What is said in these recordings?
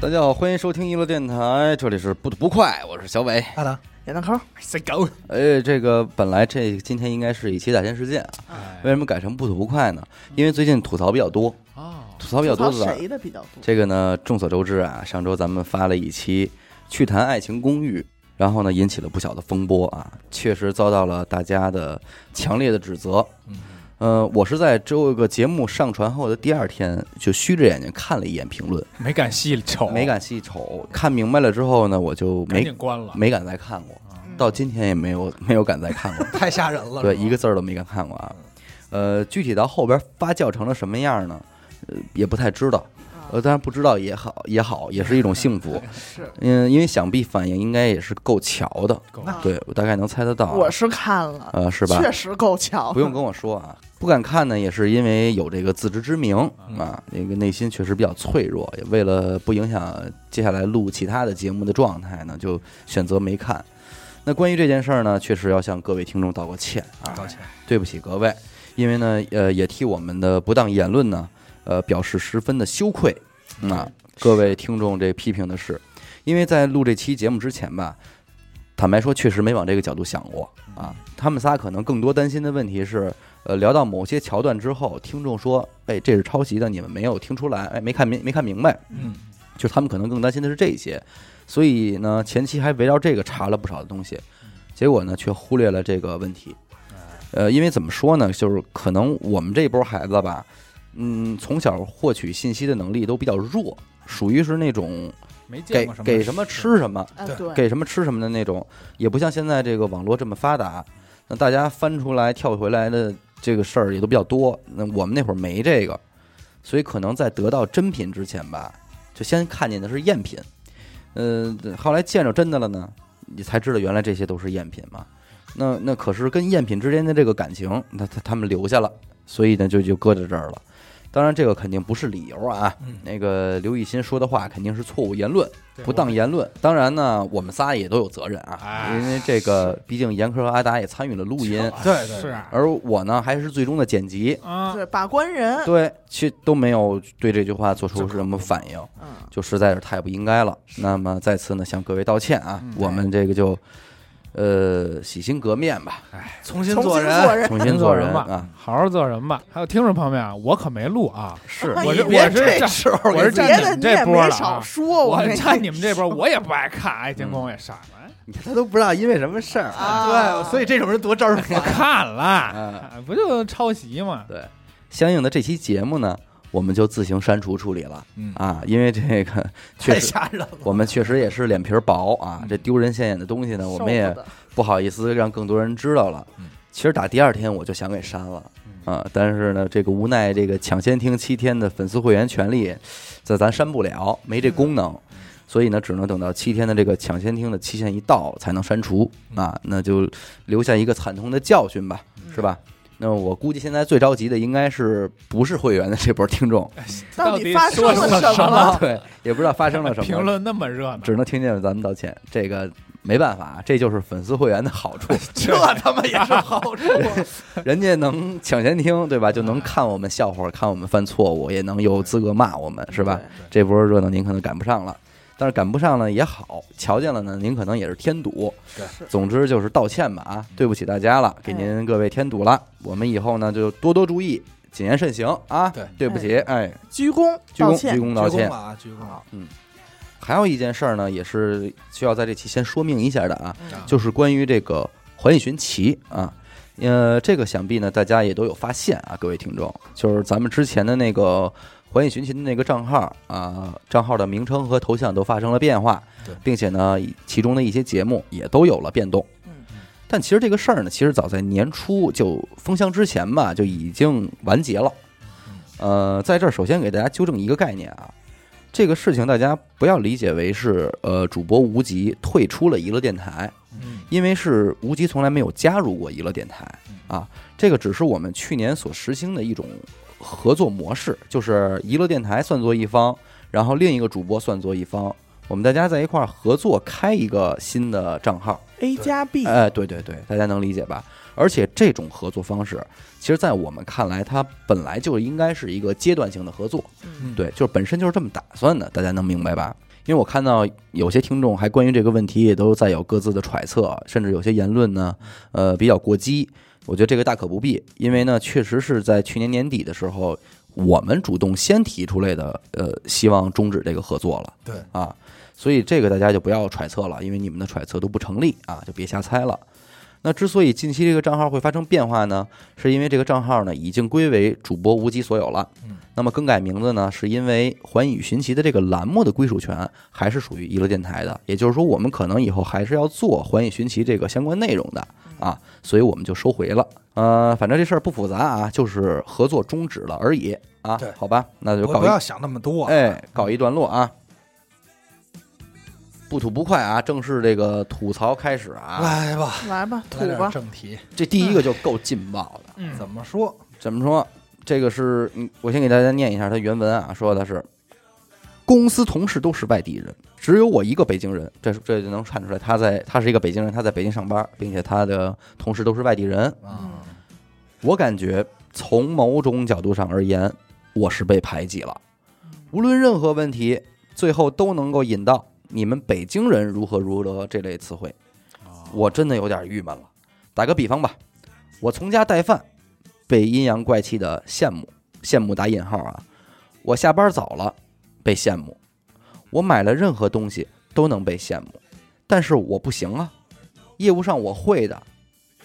大家好，欢迎收听娱乐电台，这里是不吐不快，我是小伟。阿达，闫德抠，谁狗？哎，这个本来这今天应该是一期大千世界啊，为什么改成不吐不快呢？因为最近吐槽比较多，哦，吐槽比较多吐槽的谁的比较多？这个呢，众所周知啊，上周咱们发了一期趣谈爱情公寓，然后呢引起了不小的风波啊，确实遭到了大家的强烈的指责。嗯，呃，我是在这个节目上传后的第二天就虚着眼睛看了一眼评论，没敢细瞅，没敢细瞅，看明白了之后呢，我就没关了。没敢再看过，嗯到今天也没有 没有敢再看过，太吓人了。对，一个字儿都没敢看过啊。呃，具体到后边发酵成了什么样呢？呃，也不太知道。呃，当然不知道也好，也好，也是一种幸福。是，嗯，因为想必反应应该也是够巧的。对我大概能猜得到啊。我是看了，呃，是吧？确实够巧。不用跟我说啊，不敢看呢，也是因为有这个自知之明嗯啊，那个内心确实比较脆弱，也为了不影响接下来录其他的节目的状态呢，就选择没看。那关于这件事儿呢，确实要向各位听众道个歉啊，道歉，对不起各位，因为呢，呃，也替我们的不当言论呢，呃，表示十分的羞愧嗯啊。各位听众，这批评的是，因为在录这期节目之前吧，坦白说，确实没往这个角度想过啊。他们仨可能更多担心的问题是，呃，聊到某些桥段之后，听众说，哎，这是抄袭的，你们没有听出来，哎，没看明没看明白，嗯，就他们可能更担心的是这些，所以呢，前期还围绕这个查了不少的东西，结果呢，却忽略了这个问题。呃，因为怎么说呢，就是可能我们这一波孩子吧，嗯，从小获取信息的能力都比较弱，属于是那种没见给过什么给什么吃什么，对，给什么吃什么的那种，也不像现在这个网络这么发达，那大家翻出来跳回来的这个事儿也都比较多。那我们那会儿没这个，所以可能在得到真品之前吧，就先看见的是赝品，呃、后来见着真的了呢，你才知道原来这些都是赝品嘛。那那可是跟赝品之间的这个感情，那他他们留下了，所以呢就就搁在这儿了。当然，这个肯定不是理由啊。嗯那个刘雨欣说的话肯定是错误言论。不当言论。当然呢，我们仨也都有责任啊，哎因为这个毕竟严科和阿达也参与了录音，对对是啊而我呢还是最终的剪辑，啊，对把关人，对，其实都没有对这句话做出什么反应，嗯，就实在是太不应该了。那么再次呢向各位道歉啊嗯，我们这个就呃洗心革面吧，哎重，新做人，重新做人吧啊，，好好做人吧。还有听众朋友们啊，我可没录啊，是。哎我是别我是站这时候我是站别的你你们这也没波了啊。少说，我站你们这波，我也不爱看，爱情公也傻了，你看他都不知道因为什么事儿啊，对，所以这种人多招人我烦。看了，啊。不就抄袭吗？对，相应的这期节目呢，我们就自行删除处理了嗯。啊，因为这个 确太实我们确实也是脸皮儿薄啊，这丢人现眼的东西呢，我们也不好意思让更多人知道了。嗯。其实打第二天我就想给删了啊，但是呢，这个无奈这个抢先听七天的粉丝会员权利，在咱删不了，没这功能。所以呢，只能等到七天的这个抢先听的期限一到才能删除啊，那就留下一个惨痛的教训吧，是吧？那我估计现在最着急的应该是不是会员的这波听众 到底底发生了什么什么？对，也不知道发生了什么，评论那么热闹，只能听见咱们道歉，这个没办法，这就是粉丝会员的好处，这他妈也是好处。人家能抢先听，对吧？就能看我们笑话，看我们犯错误，也能有资格骂我们，是吧？这波热闹您可能赶不上了，但是赶不上呢也好，瞧见了呢，您可能也是添堵。对总之就是道歉吧啊，对不起大家了，给您各位添堵了。我们以后呢就多多注意，谨言慎行啊。对对不起，哎，鞠躬鞠躬鞠，躬道歉鞠躬了。啊，鞠躬嗯。还有一件事儿呢，也是需要在这期先说明一下的啊，嗯就是关于这个环宇寻奇啊，呃，这个想必呢大家也都有发现啊，各位听众，就是咱们之前的那个环宇寻秦的那个账号啊，账号的名称和头像都发生了变化，并且呢，其中的一些节目也都有了变动。嗯。但其实这个事儿呢，其实早在年初就封箱之前吧，就已经完结了。呃，在这儿首先给大家纠正一个概念啊，这个事情大家不要理解为是呃主播无极退出了娱乐电台，嗯。因为是无极从来没有加入过娱乐电台啊，这个只是我们去年所实行的一种合作模式，就是娱乐电台算作一方，然后另一个主播算作一方，我们大家在一块儿合作开一个新的账号。A 加 B，哎，对对对，大家能理解吧？而且这种合作方式，其实，在我们看来，它本来就应该是一个阶段性的合作，嗯对，就是本身就是这么打算的，大家能明白吧？因为我看到有些听众还关于这个问题也都在有各自的揣测，甚至有些言论呢，呃，比较过激。我觉得这个大可不必，因为呢，确实是在去年年底的时候，我们主动先提出来的，呃，希望终止这个合作了。对啊，所以这个大家就不要揣测了，因为你们的揣测都不成立啊，就别瞎猜了。那之所以近期这个账号会发生变化呢，是因为这个账号呢已经归为主播无极所有了。嗯，那么更改名字呢，是因为《环宇寻奇》的这个栏目的归属权还是属于娱乐电台的，也就是说，我们可能以后还是要做《环宇寻奇》这个相关内容的啊，所以我们就收回了。呃，反正这事儿不复杂啊，就是合作终止了而已啊对。好吧，那就告一不不要想那么多。哎，告一段落啊。不吐不快啊，正式这个吐槽开始啊。来吧，来吧，吐吧，正题。这第一个就够劲爆的。嗯，怎么说？怎么说？这个是，嗯，我先给大家念一下它原文啊，说的是，公司同事都是外地人，只有我一个北京人，这这就能看出来他在他是一个北京人，他在北京上班，并且他的同事都是外地人。啊，我感觉从某种角度上而言，我是被排挤了。无论任何问题，最后都能够引到你们北京人如何如何这类词汇，我真的有点郁闷了。打个比方吧，我从家带饭，被阴阳怪气的羡慕，羡慕打引号啊。我下班早了，被羡慕。我买了任何东西都能被羡慕，但是我不行啊。业务上我会的，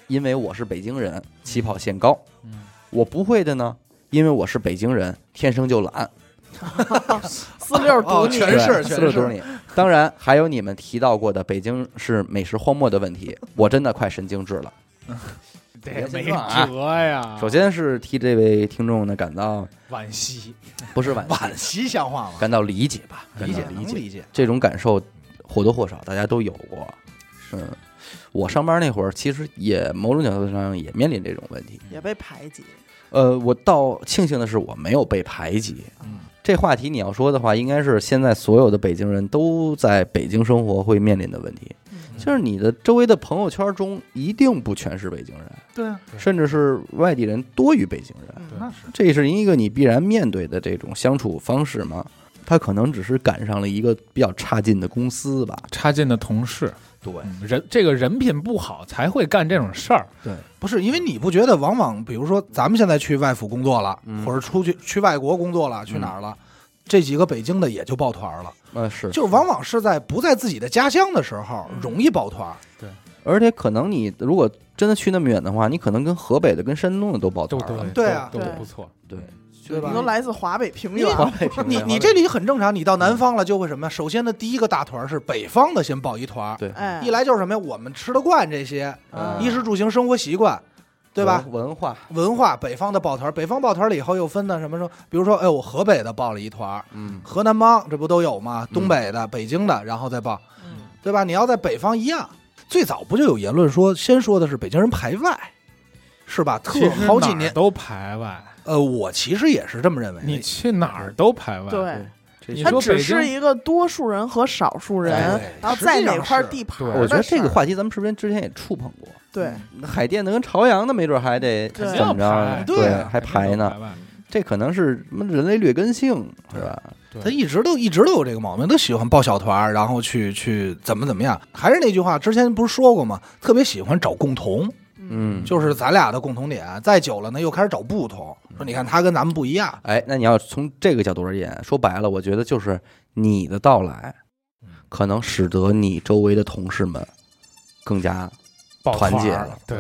因为我是北京人，起跑线高。嗯我不会的呢，因为我是北京人，天生就懒。四六堵全是对全是四六堵你。当然，还有你们提到过的北京是美食荒漠的问题，我真的快神经质了。这没辙呀。首先是替这位听众呢感到惋惜，不是惋惋惜，惜像话吗？感到理解吧，理解理解。理解。这种感受或多或少大家都有过。嗯，我上班那会儿其实也某种角度上也面临这种问题。也被排挤，呃，我倒庆幸的是我没有被排挤。嗯，这话题你要说的话，应该是现在所有的北京人都在北京生活会面临的问题，就是你的周围的朋友圈中一定不全是北京人，对啊，甚至是外地人多于北京人，嗯那是。这是一个你必然面对的这种相处方式吗？他可能只是赶上了一个比较差劲的公司吧。差劲的同事，对。嗯人这个人品不好才会干这种事儿。对，不是因为你不觉得往往比如说咱们现在去外府工作了，嗯。或者出去去外国工作了，去哪儿了？这几个北京的也就抱团了，呃是，就是往往是在不在自己的家乡的时候嗯。容易抱团。对。而且可能你如果真的去那么远的话，你可能跟河北的、跟山东的都抱团了。对啊。对都都不错。对，对。吧？你都来自华北平原，华北平原你你这里很正常，你到南方了就会什么？首先的第一个大团是北方的先抱一团，对。哎，一来就是什么呀？我们吃得惯这些嗯。衣食住行生活习惯，对吧？文？化，文化，北方的抱团，北方抱团了以后又分的什么时候？比如说，哎，我河北的报了一团，嗯，河南帮这不都有吗？东北的、北京的，然后再报，嗯对吧？你要在北方一样，最早不就有言论说，先说的是北京人排外，是吧？特好几年，都排外，呃，我其实也是这么认为。你去哪儿都排外。对，它只是一个多数人和少数人哎，然后在哪块地盘儿我觉得这个话题咱们是不是之前也触碰过？对，海淀的跟朝阳的没准还得对怎么着？对啊还排呢。这可能是什么人类劣根性，是吧？他一直都一直都有这个毛病，都喜欢抱小团，然后去去怎么怎么样。还是那句话，之前不是说过吗？特别喜欢找共同，嗯，就是咱俩的共同点。再久了呢，又开始找不同，说你看他跟咱们不一样。哎，那你要从这个角度而言，说白了，我觉得就是你的到来，可能使得你周围的同事们更加团结儿了对，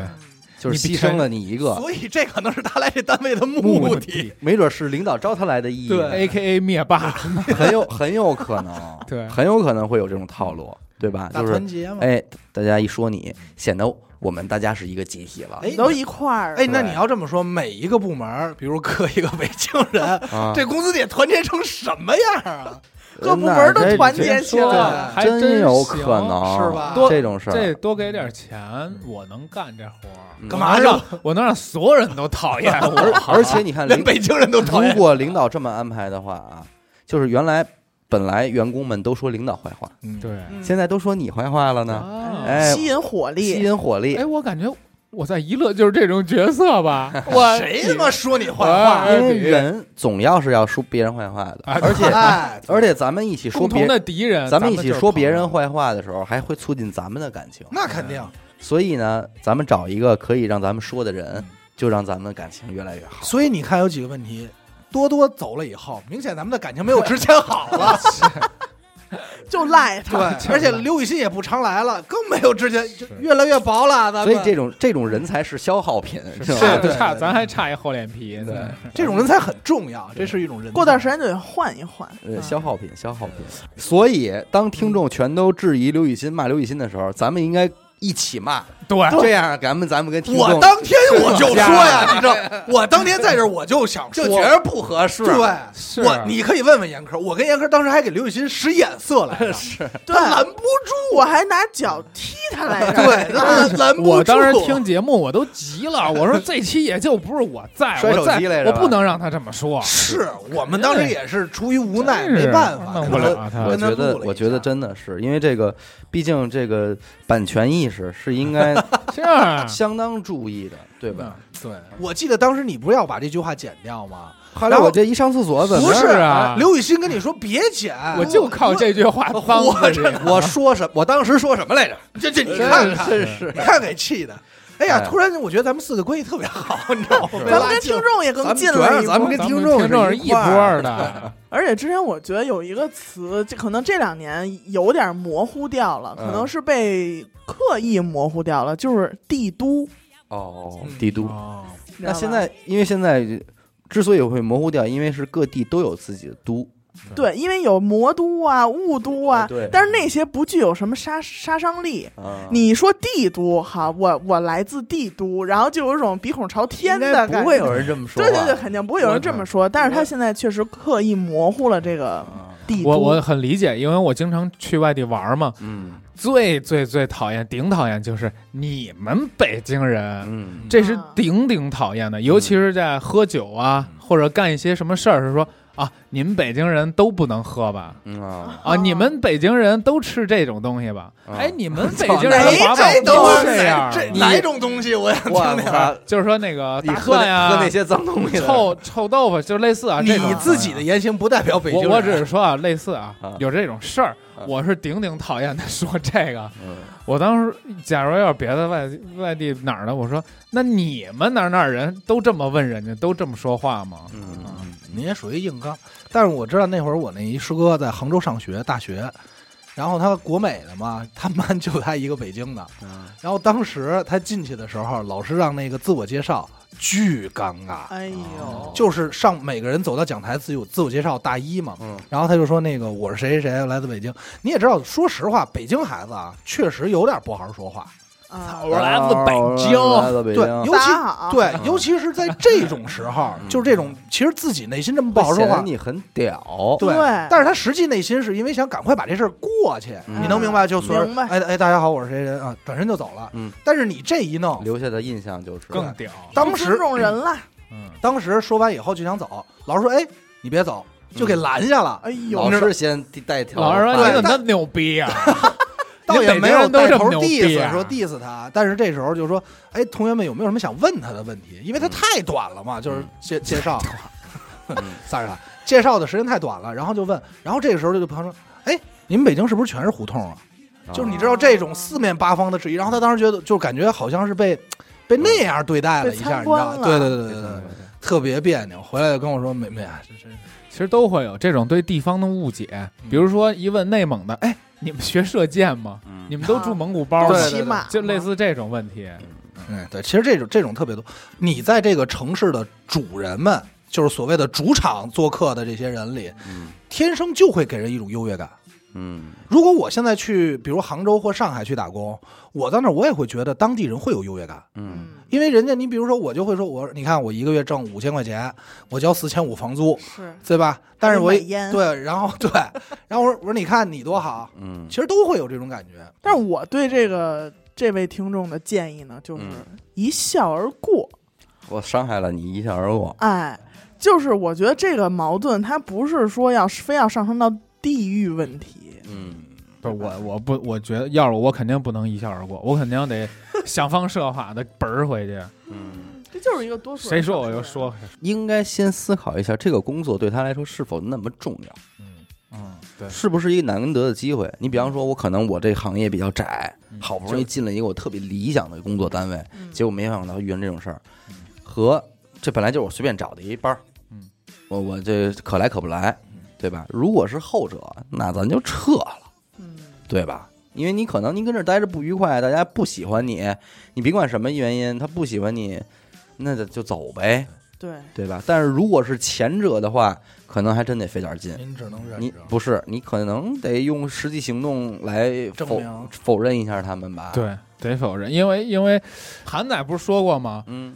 就是牺牲了你一个，所以这可能是他来这单位的目的。没准是领导招他来的意义，对，A K A 灭霸，很有很有可能，对很有可能会有这种套路，对吧？大就是团结嘛。哎，大家一说你，显得我们大家是一个集体了。哎都一块儿，哎，那你要这么说，每一个部门，比如搁一个北京人，啊，这公司得团结成什么样啊？各部门都团结起来了还真真有可能是吧多这种事儿这，多给点钱，我能干这活儿。嗯干嘛让我能让所有人都讨厌我，而且你看，连北京人都讨 如。果领导这么安排的话啊，就是原来本来员工们都说领导坏话，嗯，对。嗯。现在都说你坏话了呢，啊哎吸引火力。吸，引火力。哎，，我感觉我在娱乐就是这种角色吧？我谁他妈说你坏哎话？因为人总要是要说别人坏话的，哎而且哎，而且咱们一起说别共同的敌人，咱们一起说别人坏话的时候，还会促进咱们的感情。那肯定。所以呢，咱们找一个可以让咱们说的嗯。人，就让咱们的感情越来越好。所以你看有几个问题，多多走了以后，明显咱们的感情没有 之前好了。就赖对他。而且刘雨欣也不常来了，更没有之前就越来越薄了。咱们所以这种这种人才是消耗品，是吧？差咱还差一厚脸皮对。这种人才很重要，这是一种人。过段时间就得换一换。呃，消耗品，消耗品。所以，当听众全都质疑刘雨欣、骂刘雨欣的时候，咱们应该一起骂，对，这样咱们咱们跟听众我当天我就说呀，你知道，我当天在这儿我就想说，就觉得不合适。对，是我你可以问问严科，我跟严科当时还给刘雨欣使眼色来着，是。对，他拦不住，我还拿脚踢他来着。对，拦 拦不住。我当时听节目我都急了，我说这期也就不是我在，摔手我在机来着我不能让他这么说。是我们当时也是出于无奈，没办法，弄不了他我觉得我觉得真的是因为这个，毕竟这个版权意识是应该是啊，相当注意的，对吧？对，我记得当时你不是要把这句话剪掉吗？后来我这一上厕所怎么不是是啊刘雨欣跟你说别剪，我就靠这句话帮活着着你。我说什我当时说什么来着？这这你看看，真是你看给气的。哎呀，哎。突然我觉得咱们四个关系特别好，你知道吗？咱们跟听众也更咱们近主要了一步是咱们跟听众是听众是一波的，而且之前我觉得有一个词，这可能这两年有点模糊掉了，可能嗯是被刻意模糊掉了，就是帝都。哦嗯，帝都。那现在，因为现在之所以会模糊掉，因为是各地都有自己的都，对，因为有魔都啊、雾都啊，对。但是那些不具有什么杀杀伤力。啊。你说帝都，哈，我我来自帝都，然后就有一种鼻孔朝天的感觉。不会有人这么说。对对对，肯定不会有人这么说。但是他现在确实刻意模糊了这个帝都。我我很理解，因为我经常去外地玩嘛，嗯。最最最讨厌，顶讨厌就是你们北京人，嗯，这是顶顶讨厌的，尤其是在喝酒啊，或者干一些什么事儿，是说啊，你们北京人都不能喝吧？嗯啊，啊，你们北京人都吃这种东西吧？啊哎，你们北京人这都是这样这？哪种东西？我想听我听。就是说那个大你喝蒜呀，喝那些脏东西，臭臭豆腐，就类似啊，这你自己的言行不代表北京人。我我只是说啊，类似啊啊，有这种事儿啊，我是顶顶讨厌他说这个。嗯。我当时假如要是别的外外地哪儿的，我说那你们哪儿哪儿人都这么问人家，都这么说话吗？嗯嗯你也属于硬刚，但是我知道那会儿我那一师哥在杭州上学，大学，然后他国美的嘛，他们班就他一个北京的，嗯。然后当时他进去的时候，老师让那个自我介绍，巨尴尬，哎呦，就是上每个人走到讲台自有自我介绍大一嘛，嗯。然后他就说那个我是谁谁谁来自北京，你也知道，说实话，北京孩子啊，确实有点不好好说话，啊我来自北京来自北对，京。尤其好，对，尤其是在这种时候，嗯就是这种其实自己内心这么不好说话显得，你很屌，对，对但是他实际内心是因为想赶快把这事儿过去，嗯你能明白？就所有明白哎哎，大家好，我是谁谁啊，转身就走了。嗯，但是你这一弄，留下的印象就是更屌。当时尊重人了，嗯，当时说完以后就想走，老师说：“哎，你别走，就给拦下了。哎呦老，师先带条，老师说对你怎么那么牛逼啊？倒也没有带头 diss 啊说 diss 他，但是这时候就说：“哎，同学们有没有什么想问他的问题？因为他太短了嘛，就是介介绍，嗯撒着他介绍的时间太短了，然后就问，然后这个时候就朋友说：哎，你们北京是不是全是胡同啊？就是你知道这种四面八方的质疑，然后他当时觉得就感觉好像是被被那样对待了一下，你知道吗？对对对对对特别别扭。回来就跟我说：“美美啊，这这其实都会有这种对地方的误解，比如说一问内蒙的，哎，你们学射箭吗？嗯。你们都住蒙古包骑马就类似这种问题。嗯，对，其实这种这种特别多。你在这个城市的主人们，就是所谓的主场做客的这些人里，嗯。天生就会给人一种优越感。嗯如果我现在去，比如杭州或上海去打工，我到那儿我也会觉得当地人会有优越感，嗯因为人家你比如说我就会说，我你看我一个月挣五千块钱，我交四千五房租，是对吧？但是我对，然后对，然后我说我说你看你多好，嗯其实都会有这种感觉。但是我对这个这位听众的建议呢，就是嗯一笑而过。我伤害了你，一笑而过。哎，就是我觉得这个矛盾，它不是说要非要上升到地域问题。嗯。不是我，我不，我觉得要是我肯定不能一笑而过，我肯定得想方设法的本儿回去。嗯，这就是一个多数人谁说我就说，应该先思考一下这个工作对他来说是否那么重要，嗯嗯，对，是不是一个难得的机会？你比方说，我可能我这行业比较窄，嗯。好不容易进了一个我特别理想的工作单位，嗯。结果没想到遇上这种事儿。嗯，和这本来就是我随便找的一班儿。嗯，我我这可来可不来。嗯，对吧？如果是后者，那咱就撤了，嗯对吧？因为你可能您跟这儿待着不愉快，大家不喜欢你，你别管什么原因，他不喜欢你，那就就走呗，对，对吧？但是如果是前者的话，可能还真得费点劲。您只能忍你着。不是，你可能得用实际行动来否明否认一下他们吧？，对，得否认，因为因为韩仔不是说过吗？嗯，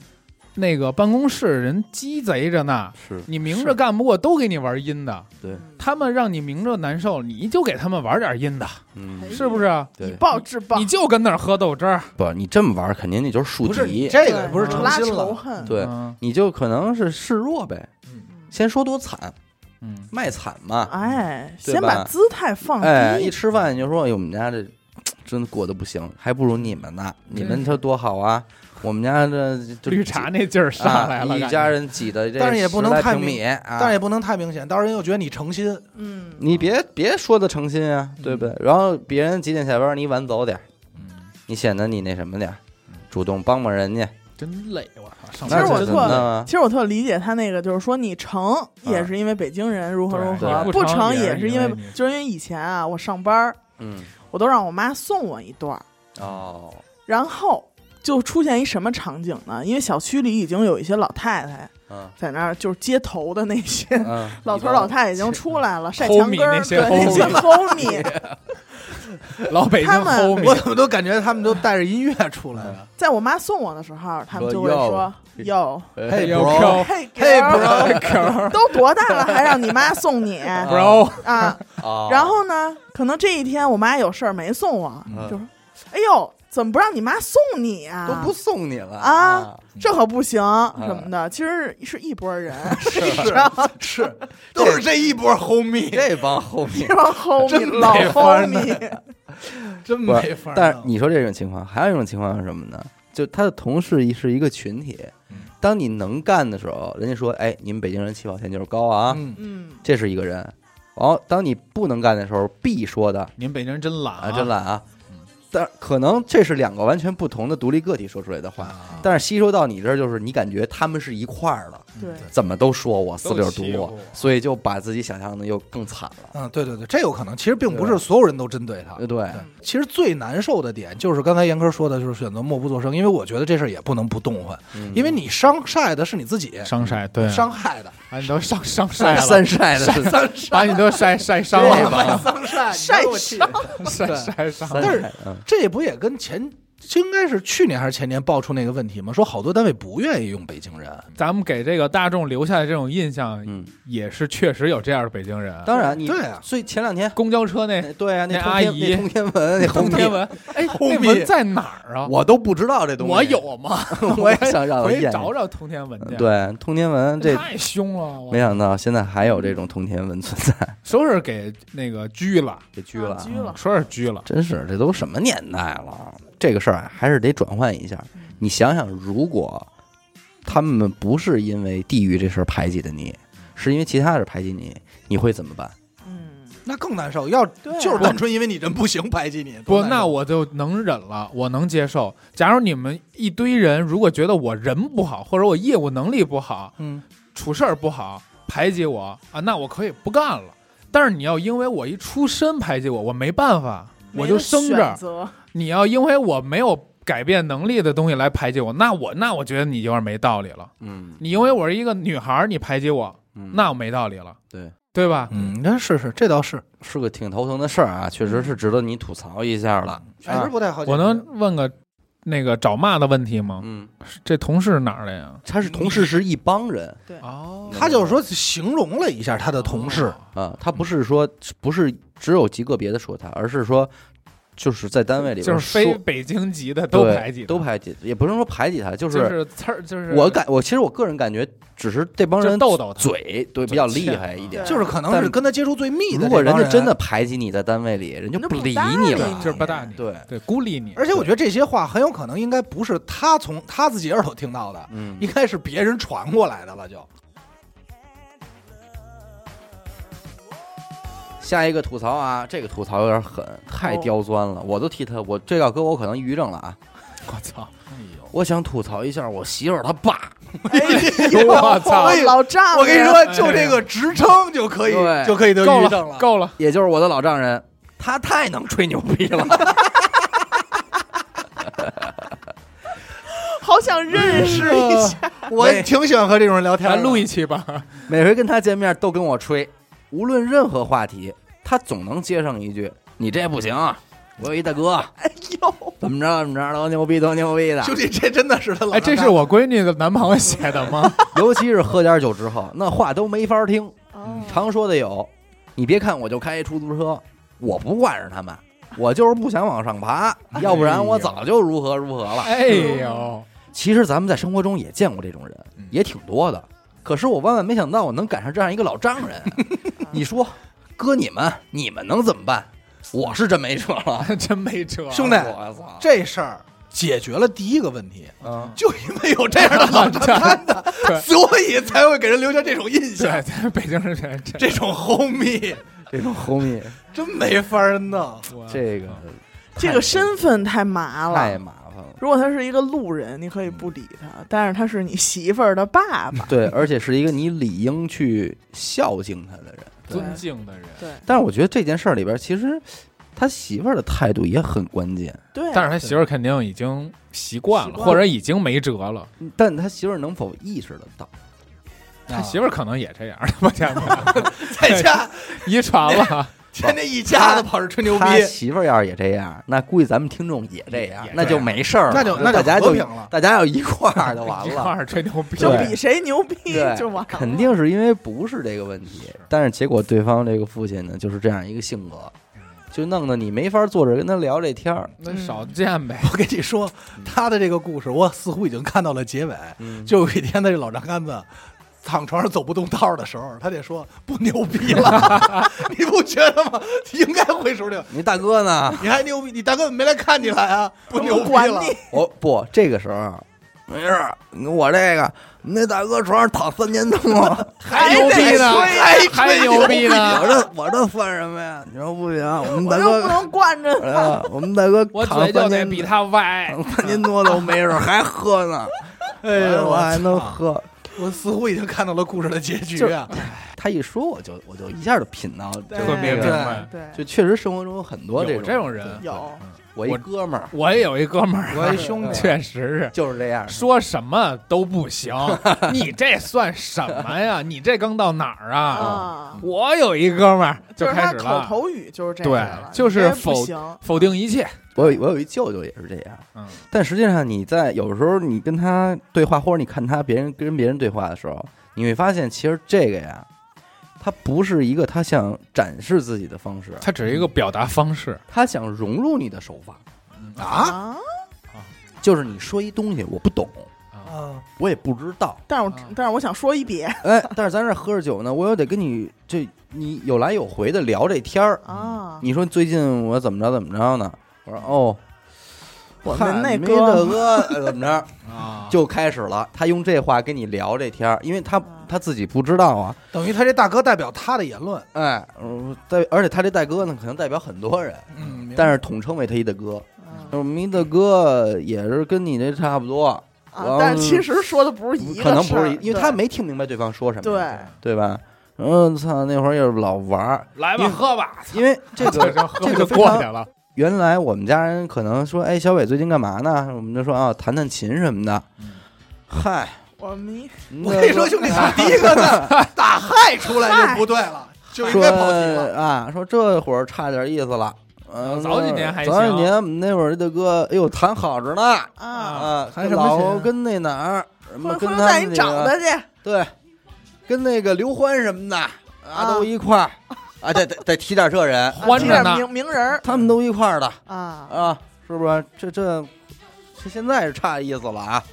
那个办公室人鸡贼着呢，是你明着干不过都给你玩阴的，对，他们让你明着难受，你就给他们玩点阴的，嗯，哎是不是？以，暴制暴，你就跟那儿喝豆汁儿，不，你这么玩，肯定你就是树不是你敌，这个不是诚拉心了，仇恨，对，嗯。你就可能是示弱呗。嗯。先说多惨，嗯，卖惨嘛。哎，先把姿态放哎，一低，吃饭你就说，哎呦，我们家这真的过得不行，还不如你们呢。你们这多好啊！我们家这这绿茶那劲儿上来了，啊，一家人挤的这，但是也不能太明啊。但是也不能太明显，到时候人又觉得你诚心。嗯，你别别说的诚心啊，对不对？然后别人几点下班，你晚走点你显得你那什么点儿，主动帮帮人家。真累，我操！其实我特其实我特理解他那个，就是说你成也是因为北京人如何如何，不成成也是是因为就是因为以前啊，我上班嗯，我都让我妈送我一段儿，哦，然后就出现一什么场景呢？因为小区里已经有一些老太太嗯。在那儿，就是街头的那些嗯，老头儿老太太已经出来了，晒墙根儿，那些对那些 homie，老北京我怎么都感觉他们都带着音乐出来。了。在我妈送我的时候，他们就会说说哟，嘿要 bro 飘嘿嘿 girl，girl 都多大了还让你妈送你？bro，啊？哦然后呢，可能这一天我妈有事儿没送我，嗯。就说：“哎呦，怎么不让你妈送你啊？都不送你了啊，这可不行嗯什么的。”其实是一拨人，是是，都是这一波 homie，这帮后面这。帮 homie 真老 homie，真没法。但是你说这种情况，还有一种情况是什么呢？就他的同事是一个群体嗯，当你能干的时候，人家说：“哎，你们北京人起跑线就是高啊。嗯，嗯，这是一个人。然后当你不能干的时候，B 说的你们北京人真懒啊，真懒啊嗯。但可能这是两个完全不同的独立个体说出来的话，啊。但是吸收到你这儿，就是你感觉他们是一块儿的，对，怎么都说我四六毒欺负我，所以就把自己想象的又更惨了。嗯，对对对，这有可能。其实并不是所有人都针对他。对。对，其实最难受的点就是刚才严科说的，就是选择默不作声，因为我觉得这事儿也不能不动换，嗯。因为你伤晒的是你自己，伤晒，对，伤害的。把你都伤伤晒了，三晒的是。三把你都晒晒伤了，帮伤晒 晒伤。晒晒伤。但是这不也跟前这应该是去年还是前年爆出那个问题嘛？说好多单位不愿意用北京人，咱们给这个大众留下的这种印象，嗯，也是确实有这样的北京人。当然你对啊所以前两天公交车那哎对啊，那阿姨那通天文通天文，哎，后那面文在哪儿啊？我都不知道这东西，我有吗？我也想让我找找通天文去。，对通天文这太凶了，没想到现在还有这种通天文存在，说是给那个拘了，给拘了啊，拘了说是拘了。真是这都什么年代了？这个事儿啊，还是得转换一下。你想想，如果他们不是因为地域这事儿排挤的你，是因为其他的事儿排挤你，你会怎么办？嗯，那更难受。要就是单纯因为你人不行排挤你，不，那我就能忍了，我能接受。假如你们一堆人，如果觉得我人不好，或者我业务能力不好，嗯处事儿不好，排挤我啊，那我可以不干了。但是你要因为我一出身排挤我，我没办法，我就生着。择你要因为我没有改变能力的东西来排挤我，那我那我觉得你有点没道理了。嗯，你因为我是一个女孩儿，你排挤我，嗯那我没道理了，对，对吧？嗯，那是是这倒是，是个挺头疼的事儿啊，确实是值得你吐槽一下了。确实不太好解决。我能问个那个找骂的问题吗？嗯，这同事哪儿的呀？他是同事是一帮人对，哦他就是说形容了一下他的同事，啊，他不是说不是只有极个别的说他，而是说就是在单位里边就是非说北京籍的都排挤，都排挤，也不是说排挤他，就就是是刺儿，就是我感我其实我个人感觉，只是这帮人逗逗他嘴对比较厉害一点。就是可能但是跟他接触最密的。如果人家真的，排挤你在单位里，人家不理你了。就是不搭你，对，对，孤立你，而且我觉得这些话很有可能应该不是他从他自己耳朵听到的，嗯，应该是别人传过来的了。就下一个吐槽啊，这个吐槽有点狠，太哦刁钻了，我都替他，我这要搁我可能抑郁症了啊。我操，我想吐槽一下我媳妇儿她爸，哎呦，我操。老丈人，我跟你说，就这个职称就可以对。就可以得抑郁症了，够了，也就是我的老丈人，他太能吹牛逼了。好想认识一下。我挺喜欢和这种人聊天录一期吧，每回跟他见面都跟我吹，无论任何话题，他总能接上一句：“你这不行，我有一大哥，哎呦，怎么着怎么着，多牛逼多牛逼的。兄弟，这真的是他老哎，这是我闺女的男朋友写的吗？” 尤其是喝点酒之后，那话都没法听。哦常说的有，你别看我就开一出租车，我不惯着他们，我就是不想往上爬，要不然我早就如何如何了。哎呦，其实咱们在生活中也见过这种人嗯，也挺多的。可是我万万没想到，我能赶上这样一个老丈人。你说，哥你们，你们能怎么办？我是真没辙了，真没辙，兄弟我操！这事儿解决了第一个问题，嗯，就因为有这样的老丈 人的，所以才会给人留下这种印，象。在北京人真这种 homie 这种 homie，真没法弄。这个这个身份太麻了。太麻。如果他是一个路人，你可以不理他，但是他是你媳妇儿的爸爸，对，而且是一个你理应去孝敬他的人。尊敬的人，对。但是我觉得这件事儿里边，其实他媳妇儿的态度也很关键。对，但是他媳妇儿肯定已经习惯了，或者已经没辙了。但他媳妇儿能否意识得到？他媳妇儿可能也这样，我天哪，在家。遗传了，天天一家子跑这吹牛逼，他媳妇儿要是也这样，那估计咱们听众也这样，那就没事儿了，那就那大家就。大家要一块儿就完 一块了。儿吹牛逼，就比谁牛逼就完了。肯定是因为不是这个问题，但是结果对方这个父亲呢，就是这样一个性格，就弄得你没法坐着跟他聊这天儿。那少见呗。我跟你说，他的这个故事，我似乎已经看到了结尾。嗯，就有一天，他这老张杆子躺床上走不动道的时候，他得说不牛逼了，你不觉得吗？应该回手领。你大哥呢？你还牛逼？你大哥没来看你来啊？不牛逼了？我不这个时候没事儿，我这个那大哥床上躺三年多，还牛逼呢还还牛逼呢我这我这算什么呀？你说不行，我们大哥不能惯着他。呃，我们大哥我躺嘴就三年比他歪，躺三年多都没事，还喝呢。哎呦，我还能！喝。我似乎已经看到了故事的结局啊！他一说，我就我就一下就品到，对特别那个明白。对，就确实生活中有很多这种这种人，有。我一哥们儿。我也有一哥们儿，我一兄弟。确实。是。就是这样，说什么都不行，你这算什么呀？你这刚到哪儿啊？啊，我有一哥们儿就是他口开始了，头语就是这样对，就是否，否定一切。我有我有一舅舅也是这样，嗯，但实际上你在有时候你跟他对话，或者你看他别人跟别人对话的时候，你会发现其实这个呀，他不是一个他想展示自己的方式，它只是一个表达方式。他想融入你的手法，啊啊！就是你说一东西我不懂，啊！我也不知道，但是我啊但是我想说一别哎，但是咱这喝着酒呢，我又得跟你这你有来有回的聊这天儿。啊，你说最近我怎么着怎么着呢？我说哦，我嗨们那没哥怎么着，啊，就开始了。他用这话跟你聊这天儿，因为他啊他自己不知道啊。等于他这大哥代表他的言论，哎，嗯代而且他这大哥呢，可能代表很多人，嗯，但是统称为他一大哥。啊我们一大哥也是跟你这差不多，啊，但其实说的不是一个可能不是事儿一，因为他没听明白对方说什么，对对吧？嗯，操，那会儿也是老玩儿，来吧，喝吧。因为这个 这个过去了。原来我们家人可能说，哎，小伟最近干嘛呢？我们就说啊，弹弹琴什么的。嗨，我们我跟你说，兄弟，打第一个字打嗨出来就不对了，就应该跑题了。啊，说这会儿差点意思了。嗯，早几年还早几年我们那会儿大哥，哎呦，弹好着呢。啊，啊，弹什么老跟那哪儿什么回跟他那个找他去，对，跟那个刘欢什么的啊啊。都一块儿。啊，得得得提点这人，啊这点欢着呢。名名人他们都一块儿的。啊，啊，是不是？这这这现在是差意思了啊。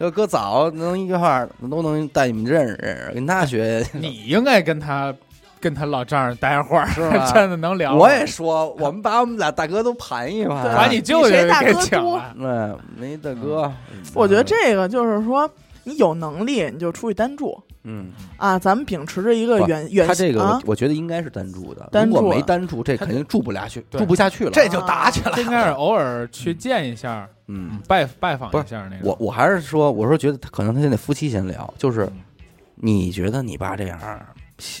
要搁早能一块儿，都能带你们认识认识，跟他学。你应该跟他跟他老丈人待会儿，是吧 真的能聊。我也说，我们把我们俩大哥都盘一盘。对把你舅舅给比谁大哥多请来。哎，没大哥。我觉得这个就是说，你有能力你就出去单住嗯，啊，咱们秉持着一个不原原他这个啊我我觉得应该是单住的，单如果住没单住，这肯定住不下去，对住不下去了。这就打起来这应该是偶尔去见一下，嗯嗯，，拜拜访不是一下那个。我我还是说，我说觉得他可能他现在夫妻闲聊，就是嗯你觉得你爸这样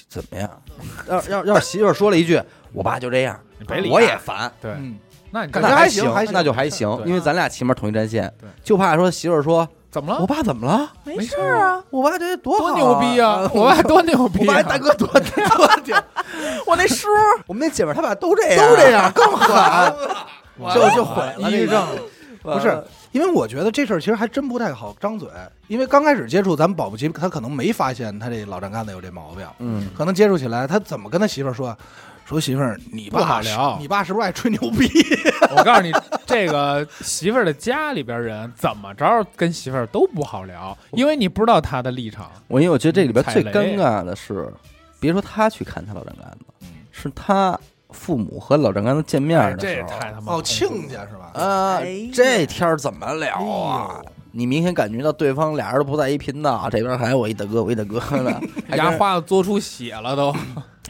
怎么样？要要要是媳妇儿说了一句，我爸就这样，你别理他我也烦，对，嗯，那你感觉那还行还行还，行那就还行，对因为咱俩起码同一战线对，就怕说媳妇儿说怎么了？我爸怎么了？没没事啊，我爸这多好多牛逼啊！我爸多牛逼啊！我爸大哥多多挺，我那叔我们那姐们儿她爸都这样，都这样，更狠。就就毁了抑郁症。不不是，因为我觉得这事儿其实还真不太好张嘴，因为刚开始接触，咱们保不齐他可能没发现他这老丈杆子有这毛病，嗯，可能接触起来，他怎么跟他媳妇儿说？说媳妇儿，你不好爸聊你爸是不是爱吹牛逼？我告诉你，这个媳妇儿的家里边人怎么着跟媳妇儿都不好聊，因为你不知道他的立场。我因为我觉得这里边最尴尬的是，别说他去看他老丈杆子，嗯是他父母和老丈杆子见面的时候，也太他妈哦，亲家是吧？啊哎呀，这天儿怎么聊哎啊呦？你明显感觉到对方俩人都不在一频道，这边还有我一大哥，我一大哥呢，还跟牙花子嘬出血了都。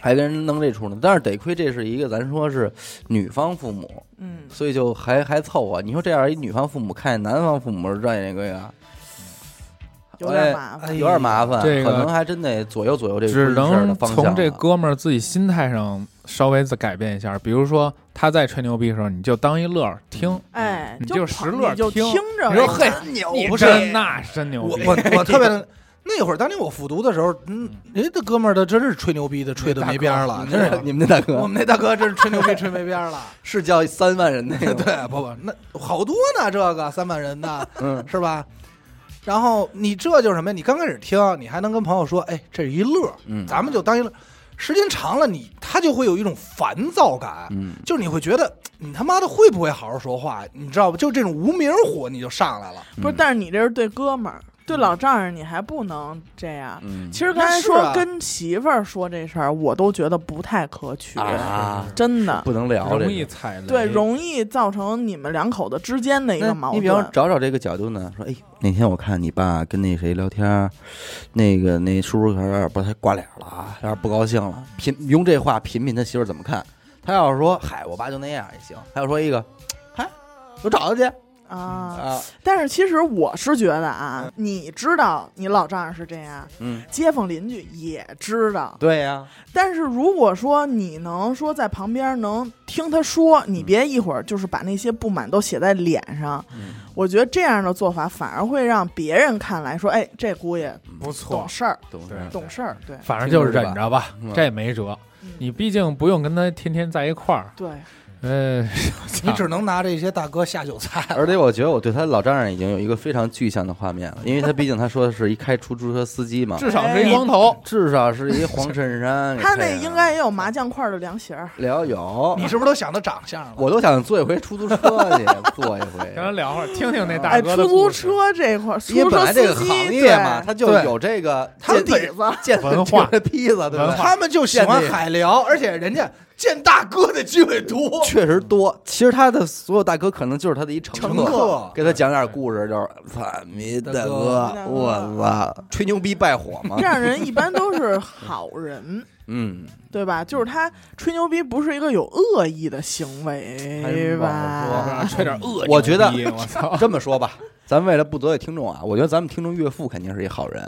还跟人弄这出呢。但是得亏这是一个咱说是女方父母，嗯，所以就还还凑合。你说这样一女方父母看见男方父母是这一个呀，有点麻烦哎。有点麻烦，这个可能还真得左右左右这只婚事儿的能从这哥们儿自己心态上稍微再改变一下，比如说他在吹牛逼的时候，你就当一乐儿听，哎，你就就识乐你就听听着。你说嘿哎你不是真那真牛逼。我我我特别的。那会儿，当年我复读的时候，嗯，人家这哥们儿的真是吹牛逼的，吹的没边儿了，真是。你们那大哥我们那大哥真是吹牛逼，吹没边儿了。是叫三万人那个，对，不不，那好多呢，这个三万人呢，嗯，是吧？然后你这就是什么呀？你刚开始听，你还能跟朋友说，哎，这是一乐，嗯咱们就当一乐。时间长了，你他就会有一种烦躁感，嗯，就是你会觉得你他妈的会不会好好说话？你知道吧？就这种无名火你就上来了。不是，但是你这是对哥们儿，对老丈人你还不能这样。嗯，其实刚才说跟媳妇儿说这事儿，我都觉得不太可取，啊，真的。不能聊这个容易踩雷，对，容易造成你们两口子之间的一个矛盾你比方。找找这个角度呢，说，哎，那天我看你爸跟那谁聊天儿，那个那叔叔可能有点不太挂脸了啊，有点不高兴了。品用这话品品他媳妇儿怎么看？他要是说，嗨，我爸就那样也行。他要说一个，嗨，我找他去啊，啊，但是其实我是觉得啊，你知道你老丈人是这样，嗯，街坊邻居也知道。对呀，但是如果说你能说在旁边能听他说，你别一会儿就是把那些不满都写在脸上，嗯。我觉得这样的做法反而会让别人看来说，哎，这姑爷不错。懂，事儿，懂对。懂事儿，对。反正就是忍着吧嗯，这没辙。嗯。你毕竟不用跟他天天在一块儿，对，呃，你只能拿这些大哥下酒菜。而且我觉得我对他老丈人已经有一个非常具象的画面了，因为他毕竟他说的是一开出租车司机嘛，至少是一光头。至少是一黄衬衫 他那应该也有麻将块的凉鞋儿。聊有，你是不是都想到长相了？我都想坐一回出租车去，坐一回。跟他聊会儿，听听那大哎，哥的出租车这块儿，出租车这个司机行业嘛，他就有这个见底子，见文化的坯子，对吧？他们就喜欢海聊，而且人家见大哥的机会多。确实多。其实他的所有大哥可能就是他的一乘乘客，给他讲点故事，就是操你大哥，我操，吹牛逼败火嘛这。样人一般都是好人，嗯，对吧？就是他吹牛逼不是一个有恶意的行为吧？吹点恶我觉得我操，这么说吧，咱为了不得罪听众啊，我觉得咱们听众岳父肯定是一好人，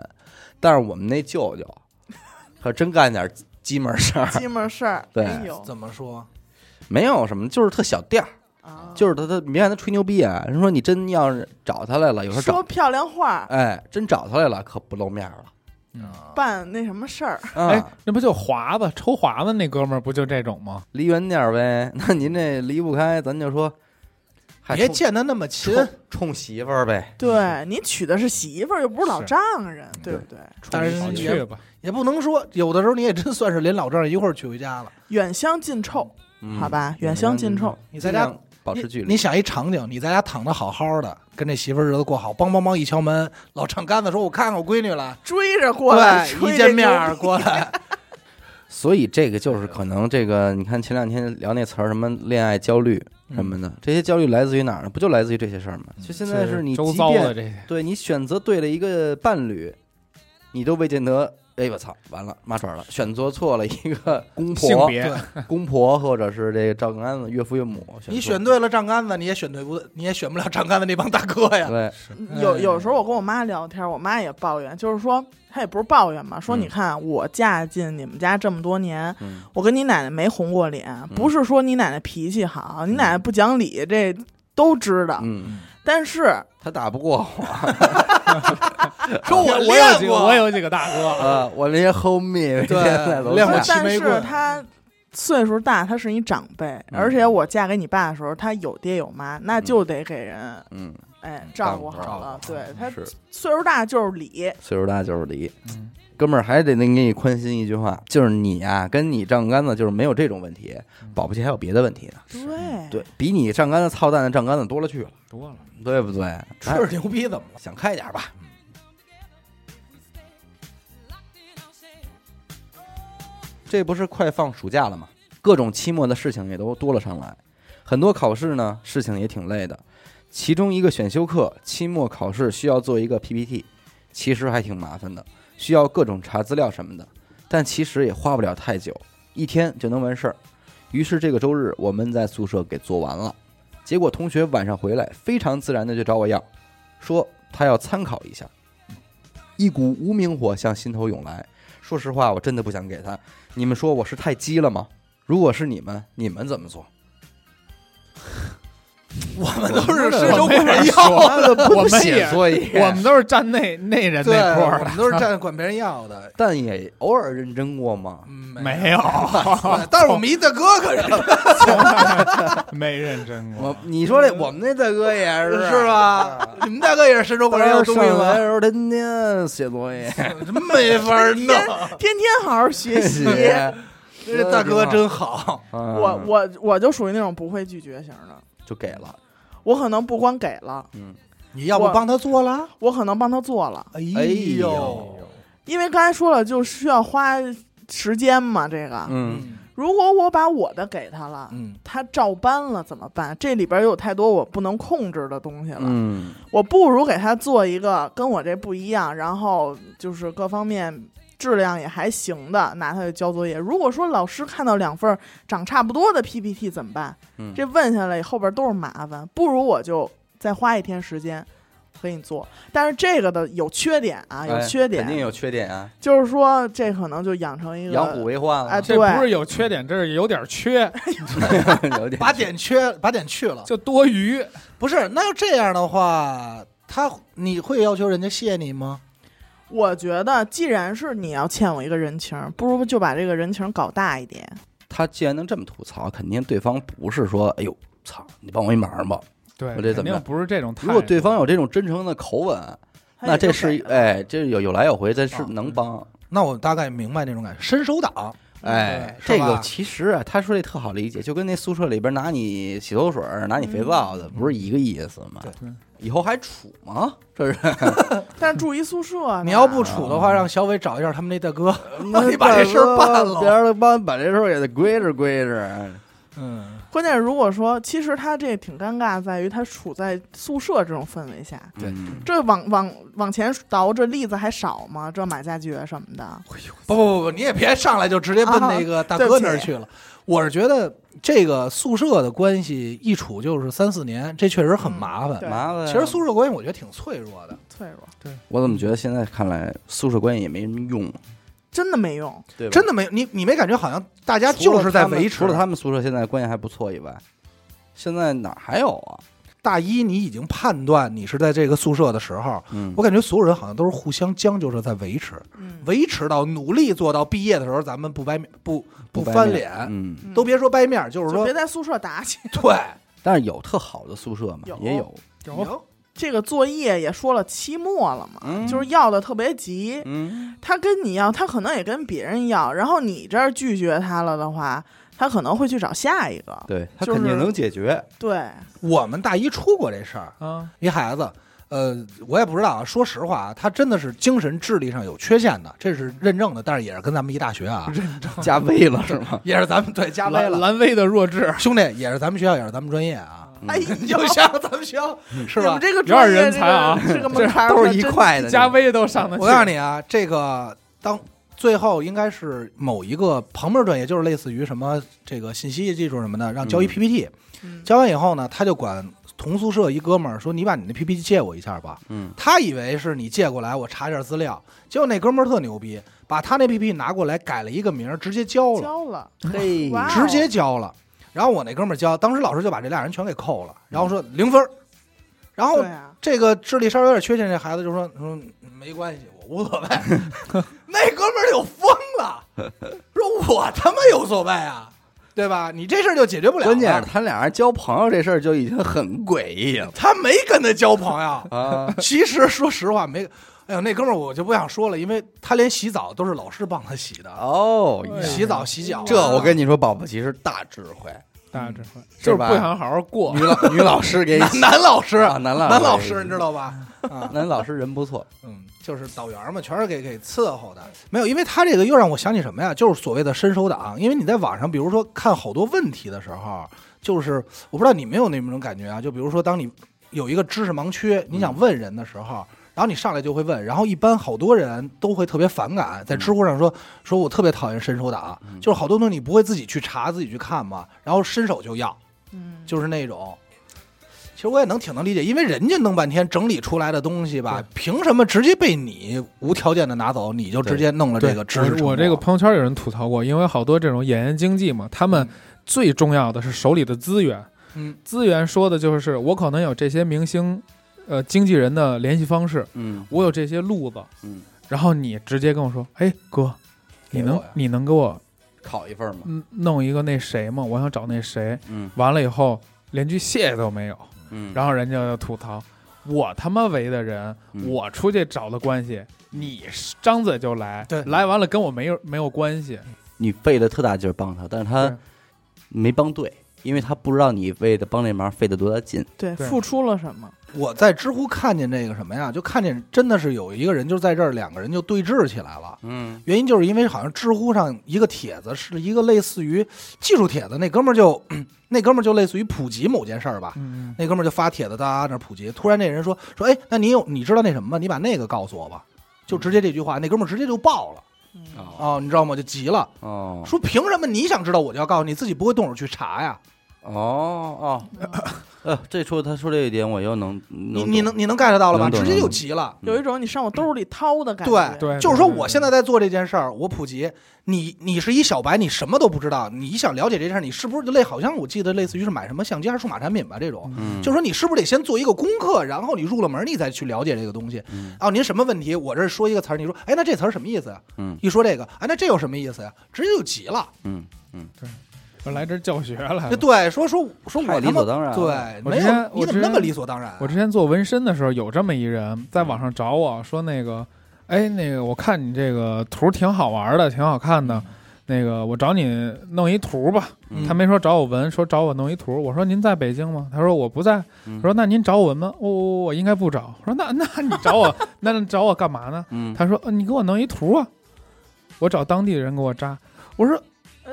但是我们那舅舅可真干点鸡门事儿，鸡门事儿，对。哎呦。怎么说？没有什么，就是特小店儿，啊，就是他他，你看他吹牛逼啊，人说你真要是找他来了，有时候找，说漂亮话，哎，真找他来了，可不露面了。办那什么事儿，哎啊，，那不就华子抽华子那哥们儿不就这种吗？离远点儿呗。那您这离不开，咱就说，别还冲见他那么亲。冲冲媳妇儿呗，对你娶的是媳妇儿，又不是老是。丈人，对。不对？但是好也去吧，也不能说，有的时候你也真算是连老丈人一块儿娶回家了。远香近臭，嗯好吧远香近臭，你在家尽量保持距离。你想一场景，你在家躺的好好的，跟这媳妇儿日子过好，梆梆梆一敲门，老丈杆子说：“我看看我闺女了。追着过来，对，一见面过来，所以这个就是可能这个，你看前两天聊那词儿，什么恋爱焦虑什么的，这些焦虑来自于哪儿呢？不就来自于这些事儿吗？就现在是你周即便遭的这些，对你选择对了一个伴侣，你都未见得，哎我操，完了麻爪了，选择错了一个 公婆、性别对公婆或者是这个赵杆子岳父岳母，错你选对了丈杆子，你也选对不，你也选不了丈杆子那帮大哥呀。对，有有时候我跟我妈聊天，我妈也抱怨，就是说她也不是抱怨嘛，说嗯你看我嫁进你们家这么多年，嗯我跟你奶奶没红过脸，不是说你奶奶脾气好，你奶奶不讲理，这都知道。嗯，但是他打不过我。说我我有几个，练过，我有几个大哥，啊，我那些 homie 对现在都练过在但是齐眉棍。她岁数大，他是你长辈，而且我嫁给你爸的时候，他有爹有妈，那就得给人嗯，哎照顾好了。对他是。岁数大就是理，岁数大就是离。嗯哥们儿还得能给你宽心一句话，就是你呀、跟你丈杆子就是没有这种问题，保不齐还有别的问题呢。对对比你丈杆子操蛋的丈杆子多了去了，多了，对不对？吹着牛逼怎么了？想开点吧。这不是快放暑假了吗？各种期末的事情也都多了上来，很多考试呢，事情也挺累的。其中一个选修课，期末考试需要做一个 PPT，其实还挺麻烦的，需要各种查资料什么的，但其实也花不了太久，一天就能完事儿。于是这个周日我们在宿舍给做完了，结果同学晚上回来，非常自然的就找我要，说他要参考一下。一股无名火向心头涌来。说实话，我真的不想给他。你们说我是太鸡了吗？如果是你们，你们怎么做？我们都是我伸手管人说要的，我们写也作业，我们都是站那那人，那块儿我们都是站管别人要的。但也偶尔认真过吗？没有，但是我们一大哥可是没认真过我。你说这我们那大哥也是是吧？你们大哥也是伸手管人要东西的？时候天天写作业，真没法弄。天天好好学习。这大哥真好，我我我我就属于那种不会拒绝型的，就给了，我可能不光给了，嗯，你要不帮他做了？我可能帮他做了，哎呦，因为刚才说了，就需要花时间嘛。这个，嗯，如果我把我的给他了，嗯，他照搬了怎么办？这里边有太多我不能控制的东西了。嗯，我不如给他做一个跟我这不一样，然后就是各方面质量也还行的，拿它去交作业。如果说老师看到两份长差不多的 PPT 怎么办？嗯这问下来后边都是麻烦，不如我就再花一天时间给你做。但是这个的有缺点啊，有哎缺点，肯定有缺点啊，就是说这可能就养成一个养虎为患了，哎这对不是有缺点，这是有点缺，有点把点缺，把点去了。就多余。不是，那要这样的话，他你会要求人家谢你吗？我觉得，既然是你要欠我一个人情，不如就把这个人情搞大一点。他既然能这么吐槽，肯定对方不是说，哎呦，操，你帮我一忙吧。对，我这怎么样肯定不是这种态度。如果对方有这种真诚的口吻，那这是哎，这有有来有回，这是啊能帮。那我大概明白那种感觉，伸手党。哎，这个其实啊，他说这特好理解，就跟那宿舍里边拿你洗头水、拿你肥皂的，不是一个意思嘛？对以后还处吗？这是 但是住一宿舍呢，你要不处的话，让小伟找一下他们那大哥。那你把这事儿办了别人帮把这事儿也得归置归置。嗯，关键是如果说，其实他这挺尴尬，在于他处在宿舍这种氛围下。对，这往往往前倒，这例子还少吗？这买家具什么的，不不不不，你也别上来就直接奔那个大哥那儿去了。我是觉得这个宿舍的关系一处就是三四年，这确实很麻烦。对麻烦。其实宿舍关系我觉得挺脆弱的。脆弱，我怎么觉得现在看来宿舍关系也没什么用，真的没用。对吧？真的没你你没感觉好像大家就是在维持？除了他们宿舍现在关系还不错以外，现在哪还有啊？大一你已经判断你是在这个宿舍的时候，嗯，我感觉所有人好像都是互相将就着在维持，嗯，维持到努力做到毕业的时候，咱们不掰面不不翻脸，都别说掰面，就是说就别在宿舍打起。对，但是有特好的宿舍嘛，有。也有，有。这个作业也说了期末了嘛，嗯。就是要的特别急，嗯，他跟你要，他可能也跟别人要，然后你这儿拒绝他了的话，他可能会去找下一个。对他肯定能解决，对，我们大一出过这事儿，啊，一孩子，呃，我也不知道啊。说实话啊，他真的是精神智力上有缺陷的，这是认证的，但是也是跟咱们一大学啊，加微了 是吗？也是咱们对加微了，蓝微的弱智，兄弟，也是咱们学校，也是咱们专业啊，哎呦，就像咱们学校是吧你们？这个有点人才啊这个门槛都是一块的，加微都上的。我告诉你啊，这个当最后应该是某一个旁边专业，就是类似于什么这个信息技术什么的，让交一嗯。PPT，、嗯。交完以后呢，他就管同宿舍一哥们儿说：“你把你那 PPT 借我一下吧。”嗯，他以为是你借过来，我查一下资料，结果那哥们儿特牛逼，把他那 PPT 拿过来改了一个名儿，直接交了，交了，嘿，直接交了。然后我那哥们儿交，当时老师就把这俩人全给扣了，然后说零分儿。然后这个智力稍微有点缺陷，这孩子就说说没关系，我无所谓。那哥们儿就疯了，说我他妈有所谓啊，对吧？你这事儿就解决不了了。关键是他俩人交朋友这事儿就已经很诡异了他没跟他交朋友。啊，其实说实话，没。哎呦，那哥们儿我就不想说了，因为他连洗澡都是老师帮他洗的，哦，哎洗澡洗脚。这我跟你说，宝宝其实大智慧，大智慧，是吧就是不想好好过女。老女老师给 男男老师，啊男老男老师，你知道吧？啊，男老师人不错，嗯，就是导员嘛，全是给给伺候的。没有，因为他这个又让我想起什么呀？就是所谓的伸手党。因为你在网上，比如说看好多问题的时候，就是我不知道你没有那种感觉啊？就比如说，当你有一个知识盲区，你想问人的时候。然后你上来就会问，然后一般好多人都会特别反感，在知乎上说说我特别讨厌伸手党，嗯。就是好多东西你不会自己去查、自己去看嘛，然后伸手就要，嗯，就是那种。其实我也能挺能理解，因为人家弄半天整理出来的东西吧，凭什么直接被你无条件的拿走，你就直接弄了这个知识我我这个朋友圈有人吐槽过，因为好多这种演员经济嘛，他们最重要的是手里的资源。嗯。资源说的就是我可能有这些明星，呃，经纪人的联系方式，嗯。我有这些路子，嗯，然后你直接跟我说，哎哥，你能你能给我考一份吗，嗯弄一个那谁吗？我想找那谁。嗯。完了以后连句谢谢都没有，嗯，然后人家就吐槽，我他妈围的人，嗯。我出去找的关系，你张嘴就来，对。来完了跟我没有没有关系。你费了特大劲儿帮他，但是他没帮对，因为他不知道你为了帮这忙费了多大劲，对。付出了什么？我在知乎看见这个什么呀，就看见真的是有一个人就在这儿，两个人就对峙起来了。嗯原因就是因为好像知乎上一个帖子是一个类似于技术帖子，那哥们儿就 那哥们儿就类似于普及某件事儿吧，嗯，那哥们儿就发帖子，大家那普及。突然那人说说，哎，那你有你知道那什么吗？你把那个告诉我吧。就直接这句话，那哥们儿直接就爆了嗯哦啊、你知道吗？就急了，哦说凭什么你想知道我就要告诉你，自己不会动手去查呀？哦哦，呃，这说他说这一点我又能你你能你能 get 到了吧？直接就急了。有一种你上我兜里掏的感觉。对对就是说对对我现在在做这件事儿，我普及，你你是一小白，你什么都不知道，你想了解这件事儿，你是不是就类好像我记得类似于是买什么相机还是数码产品吧这种，嗯，就是说你是不是得先做一个功课，然后你入了门，你再去了解这个东西。嗯哦，您什么问题？我这说一个词儿，你说，哎，那这词儿什么意思呀？嗯一说这个，哎，那这有什么意思呀？直接就急了。嗯我来这儿教学来了。对，说说说我理所当然对，我没有之前我之前你怎么那么理所当然啊？我之前做纹身的时候，有这么一人在网上找我说，那个，哎，那个我看你这个图挺好玩的，挺好看的，那个我找你弄一图吧。嗯他没说找我纹，说找我弄一图。我说您在北京吗？他说我不在。嗯我说那您找我纹吗？我我我应该不找。我说那那你找我，那你找我 干嘛呢？嗯，他说、呃你给我弄一图啊，我找当地人给我扎。我说嗯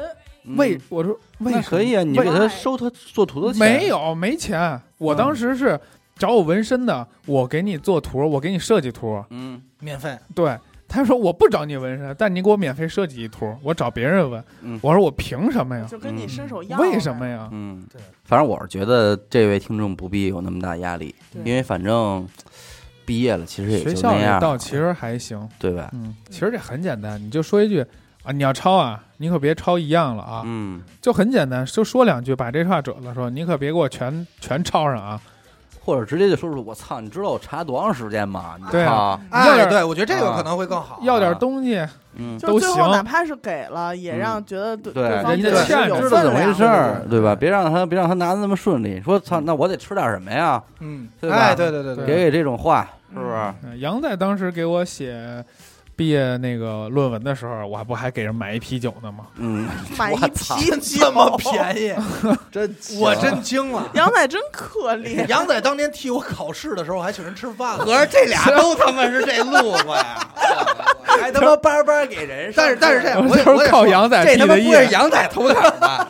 为我说为什么那可以啊，你给他收他做图的钱没有没钱，我当时是找我纹身的，我给你做图，我给你设计图。嗯免费，对，他说我不找你纹身，但你给我免费设计一图，我找别人纹。嗯我说我凭什么呀？就跟你伸手要。为什么？呀？嗯对，反正我是觉得这位听众不必有那么大压力，对因为反正毕业了，其实也学校里就那样，倒其实还行，对吧？嗯，其实这很简单，你就说一句啊，你要抄啊，你可别抄一样了啊，嗯，就很简单，就说两句，把这话褶了，说你可别给我全 全抄上啊。或者直接就说出我操，你知道我查多长时间吗？你对啊要点对，我觉得这个啊可能会更好。要点东西，嗯，都就是最后行哪怕是给了，也让觉得对对对方觉欠着知道怎么回事儿，对对吧？别让他别让他拿的那么顺利。说操，那我得吃点什么呀？嗯，对吧哎，对对对对给给这种话，是不是？嗯杨在当时给我写毕业那个论文的时候，我还不还给人买一啤酒呢吗？嗯，买一啤 这么，便宜，真我真惊了。杨仔真可怜。杨仔当年替我考试的时候，还请人吃饭了。合着这俩都他妈是这路子呀，还他妈巴巴给人但是但是这样，我也都是靠杨仔的这他妈不会是，杨仔头奖吧？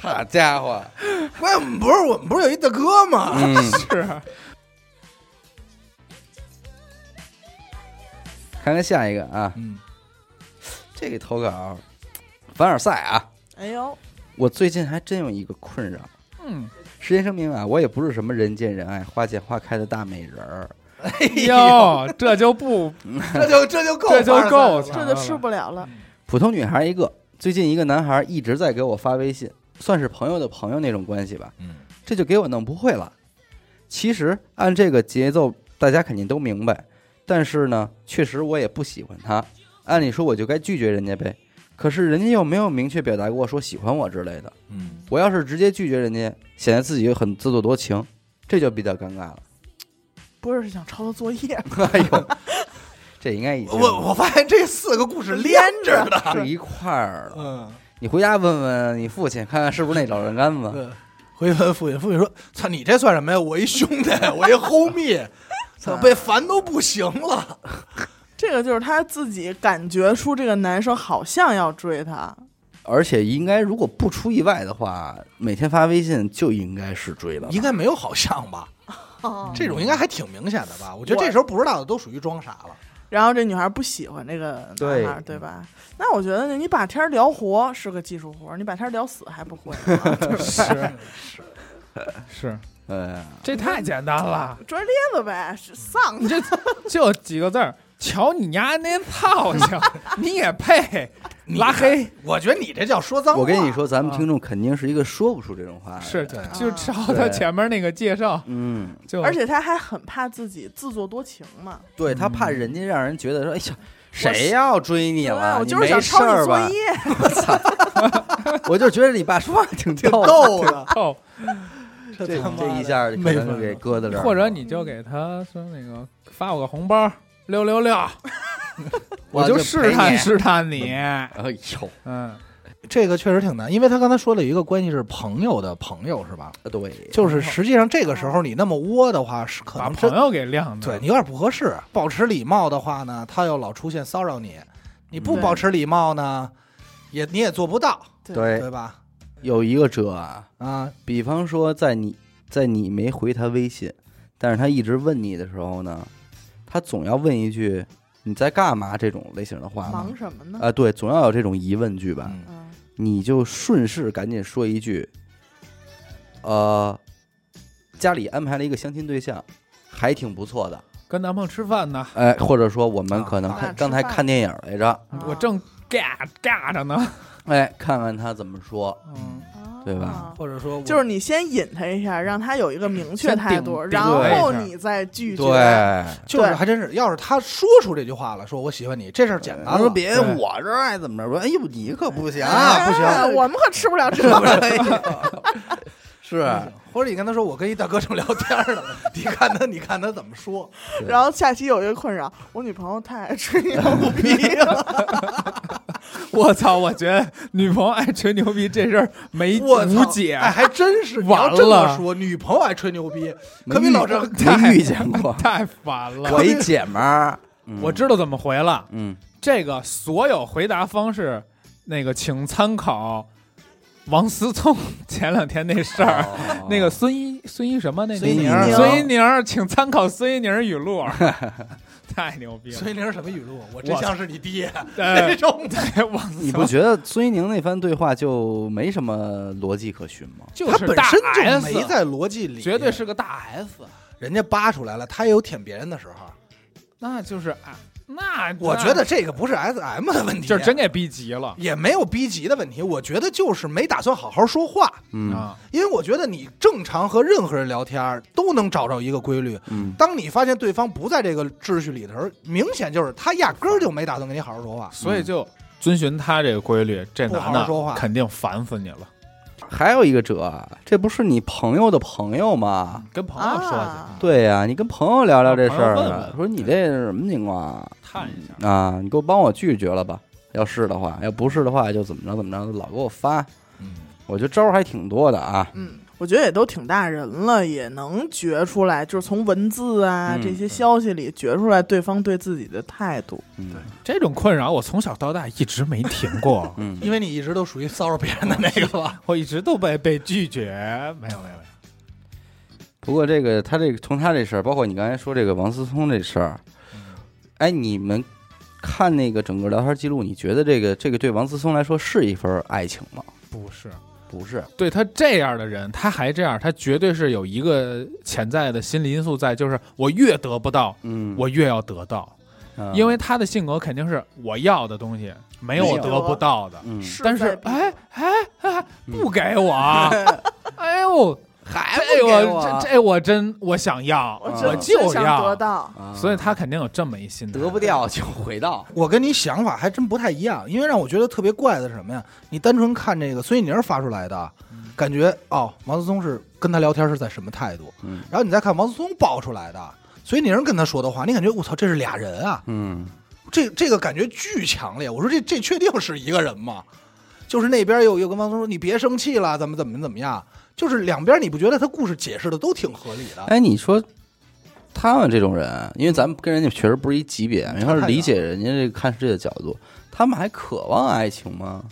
好家伙，关键我们不是我们不是有一大哥吗？嗯，是看看下一个啊，嗯，这个投稿凡尔赛啊，哎呦，我最近还真有一个困扰。嗯，事先声明啊，我也不是什么人见人爱、花见花开的大美人儿，哟，这就不这就这就够这就够了。这就受不了了。普通女孩一个。最近一个男孩一直在给我发微信，算是朋友的朋友那种关系吧，嗯。这就给我弄不会了。其实按这个节奏，大家肯定都明白，但是呢，确实我也不喜欢他。按理说我就该拒绝人家呗，可是人家又没有明确表达过说喜欢我之类的。嗯，我要是直接拒绝人家，显得自己很自作多情，这就比较尴尬了。不是想抄他作业，哎呦，这应该已经我我发现这四个故事连着的。是一块儿了。嗯，你回家问问你父亲，看看是不是那老人杆子。对。回去问父亲，父亲说：“操，你这算什么呀？我一兄弟，我一 homie，操，被烦都不行了。这个就是他自己感觉出这个男生好像要追他，而且应该如果不出意外的话，每天发微信就应该是追了吧。应该没有好像吧？这种应该还挺明显的吧？我觉得这时候不知道的都属于装傻了。然后这女孩不喜欢这个男孩，对对吧？那我觉得你把天儿聊活是个技术活儿，你把天儿聊死还不会呢，对不对？是是，哎，这太简单了，拽咧子呗，是丧你这 就几个字儿，瞧你丫那操性，你也配拉黑？我觉得你这叫说脏话。我跟你，说，咱们听众肯定是一个说不出这种话来的。是对就照他前面那个介绍，嗯，就而且他还很怕自己自作多情嘛。对他怕人家让人觉得说，哎呀，谁要追你了？我你没事就是想抄你儿吧？作业，我就觉得你爸说话挺挺逗的，逗的，哦，这他妈的这一下可没法能就给搁在这儿了。或者你就给他说那个发我个红包六六六，我就试探试探你，哎呦，嗯，这个确实挺难，因为他刚才说了一个关系是朋友的朋友，是吧？对，就是实际上这个时候你那么窝的话，是可能把朋友给晾着，对你有点不合适。保持礼貌的话呢，他又老出现骚扰你；你不保持礼貌呢，也你也做不到，对对吧？有一个辙啊，啊，比方说在你在你没回他微信，但是他一直问你的时候呢，他总要问一句你在干嘛这种类型的话吗忙？什么呢？啊，对，总要有这种疑问句吧。嗯嗯，你就顺势赶紧说一句，呃，家里安排了一个相亲对象，还挺不错的。跟男朋友吃饭呢，哎，或者说我们可能啊看吃刚才看电影来着，我正尬尬着呢，哎，看看他怎么说。嗯，对吧？啊或者说我就是你先引他一下，让他有一个明确态度，顶然后你再拒绝。对，就是还真是，要是他说出这句话了，说我喜欢你，这事儿简单说别对。我这儿爱怎么着，说哎呦你可不行，啊。不行。哎我们可吃不了这个。是。或者你跟他说我跟一大哥正聊天呢，你看他，你看他怎么说？然后下期有一个困扰，我女朋友太爱吹牛逼了。我操，我觉得女朋友爱吹牛逼这事儿没无解，哎，还真是。你完要这么了说，女朋友爱吹牛逼，可比老郑没遇见过。太烦了。我一姐们儿，嗯我知道怎么回了，嗯，这个所有回答方式，那个请参考王思聪前两天那事儿。哦 那个孙一孙一什么那个孙一宁孙一宁，请参考孙一宁语录，太牛逼了。孙一宁什么语录？我真像是你爹呃这种。对，王思 你不觉得孙一宁那番对话就没什么逻辑可循吗？就他本身就没在逻辑里，绝对是个大 S，人家扒出来了，他也有舔别人的时候。那就是啊那我觉得这个不是 S M 的问题，就是真给逼急了也没有逼急的问题，我觉得就是没打算好好说话。嗯啊！因为我觉得你正常和任何人聊天都能找着一个规律。嗯，当你发现对方不在这个秩序里头，明显就是他压根儿就没打算跟你好好说话。所以就遵循他这个规律，这男好说话的肯定烦死你了。还有一个者，这不是你朋友的朋友吗？跟朋友说去，啊对呀、你跟朋友聊聊这事儿朋友问问，说你这是什么情况啊？探一下。啊，你给我帮我拒绝了吧？要是的话，要不是的话，就怎么着怎么着，老给我发。嗯，我觉得招儿还挺多的啊。嗯，我觉得也都挺大人了，也能觉出来，就是从文字啊、嗯这些消息里觉出来对方对自己的态度。嗯这种困扰我从小到大一直没停过，嗯，因为你一直都属于骚扰别人的那个吧。我一直都被被拒绝，没有没有没有。不过这个他这个从他这事儿，包括你刚才说这个王思聪这事儿，哎，你们看那个整个聊天记录，你觉得这个这个对王思聪来说是一份爱情吗？不是，不是，对他这样的人，他还这样，他绝对是有一个潜在的心理因素在，就是我越得不到，嗯，我越要得到，啊因为他的性格肯定是我要的东西没有我得不到的，嗯，但是哎哎不给我，哎呦，还这不给我这这我真我想要，我就真想得要，所以他肯定有这么一心态，得不掉就回到，我跟你想法还真不太一样，因为让我觉得特别怪的是什么呀？你单纯看这个孙一宁发出来的，感觉哦，毛泽东是跟他聊天是在什么态度？嗯然后你再看毛泽东爆出来的，孙一宁跟他说的话，你感觉我操，这是俩人啊！嗯这这个感觉巨强烈。我说这这确定是一个人吗？就是那边又又跟王思聪说你别生气了，怎么怎么怎么样？就是两边你不觉得他故事解释的都挺合理的？哎，你说他们这种人，因为咱们跟人家确实不是一级别，你要是理解人家这个看世界的角度，他们还渴望爱情吗？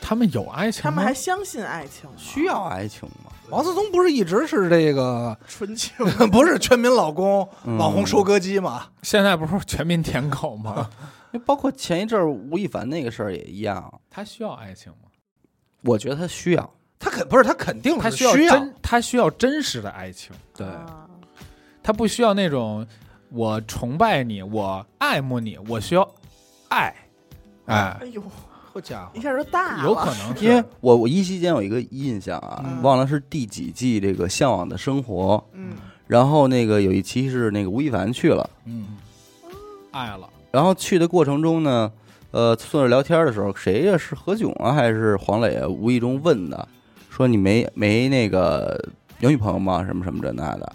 他们有爱情吗，他们还相信爱情吗，需要爱情吗？王思聪不是一直是这个纯情。不是全民老公、嗯网红收割机吗？现在不是全民舔狗吗？包括前一阵儿吴亦凡那个事儿也一样，他需要爱情吗？我觉得他需要。他肯不是他肯定他是需需要真，他需要真实的爱情，对啊。他不需要那种我崇拜你，我爱慕你，我需要爱，哎。哎，呦，好家伙一，下就大了，有可能是因为我我依稀间有一个印象啊，嗯忘了是第几季这个《向往的生活》，嗯，然后那个有一期是那个吴亦凡去了，嗯，爱了，然后去的过程中呢，呃，坐着聊天的时候，谁呀、是何炅啊，还是黄磊啊？无意中问的，说你没没那个有女朋友吗？什么什么这那的。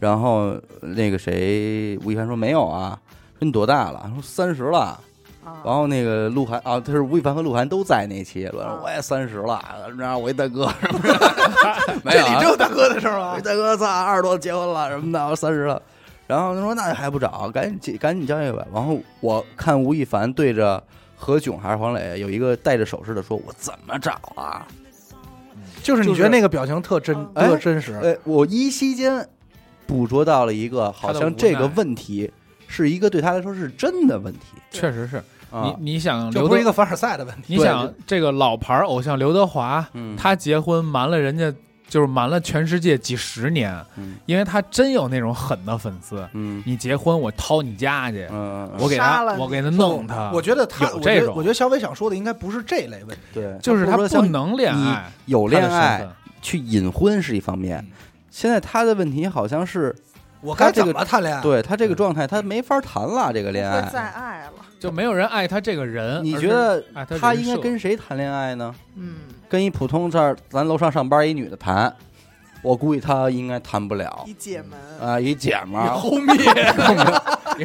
然后那个谁，吴亦凡说没有啊，说你多大了？说三十了。啊然后那个鹿晗啊，他是吴亦凡和鹿晗都在那期，说啊我也三十了，然后我一大哥 什么的，没这有啊里只有大哥的事儿吗？大哥操，二十多结婚了什么的，我三十了。然后他说那还不找，赶紧赶紧交一个吧。然后我看吴亦凡对着何炅还是黄磊有一个戴着首饰的说：“我怎么找啊就是你觉得那个表情特真哎特真？”实，哎，我依稀间捕捉到了一个，好像这个问题是一个对他来说是真的问题确实是啊。你你想就刘德，不是一个凡尔赛的问题。你想这个老牌偶像刘德华，嗯，他结婚瞒了人家，就是瞒了全世界几十年，嗯因为他真有那种狠的粉丝。嗯你结婚，我掏你家去，嗯，我给他，我给他弄他。我觉得他，有这种我觉得我觉得小伟想说的应该不是这类问题。对，就是他不能恋爱，有恋爱去隐婚是一方面嗯，现在他的问题好像是我该怎么谈恋爱？对他这个状态，他没法谈了这个恋不会再爱。了，就没有人爱他这个人。你觉得他他应该跟谁谈恋爱呢？嗯，跟一普通这儿咱楼上上班一女的谈，我估计她应该谈不了。一姐们，啊，一姐们儿，后面。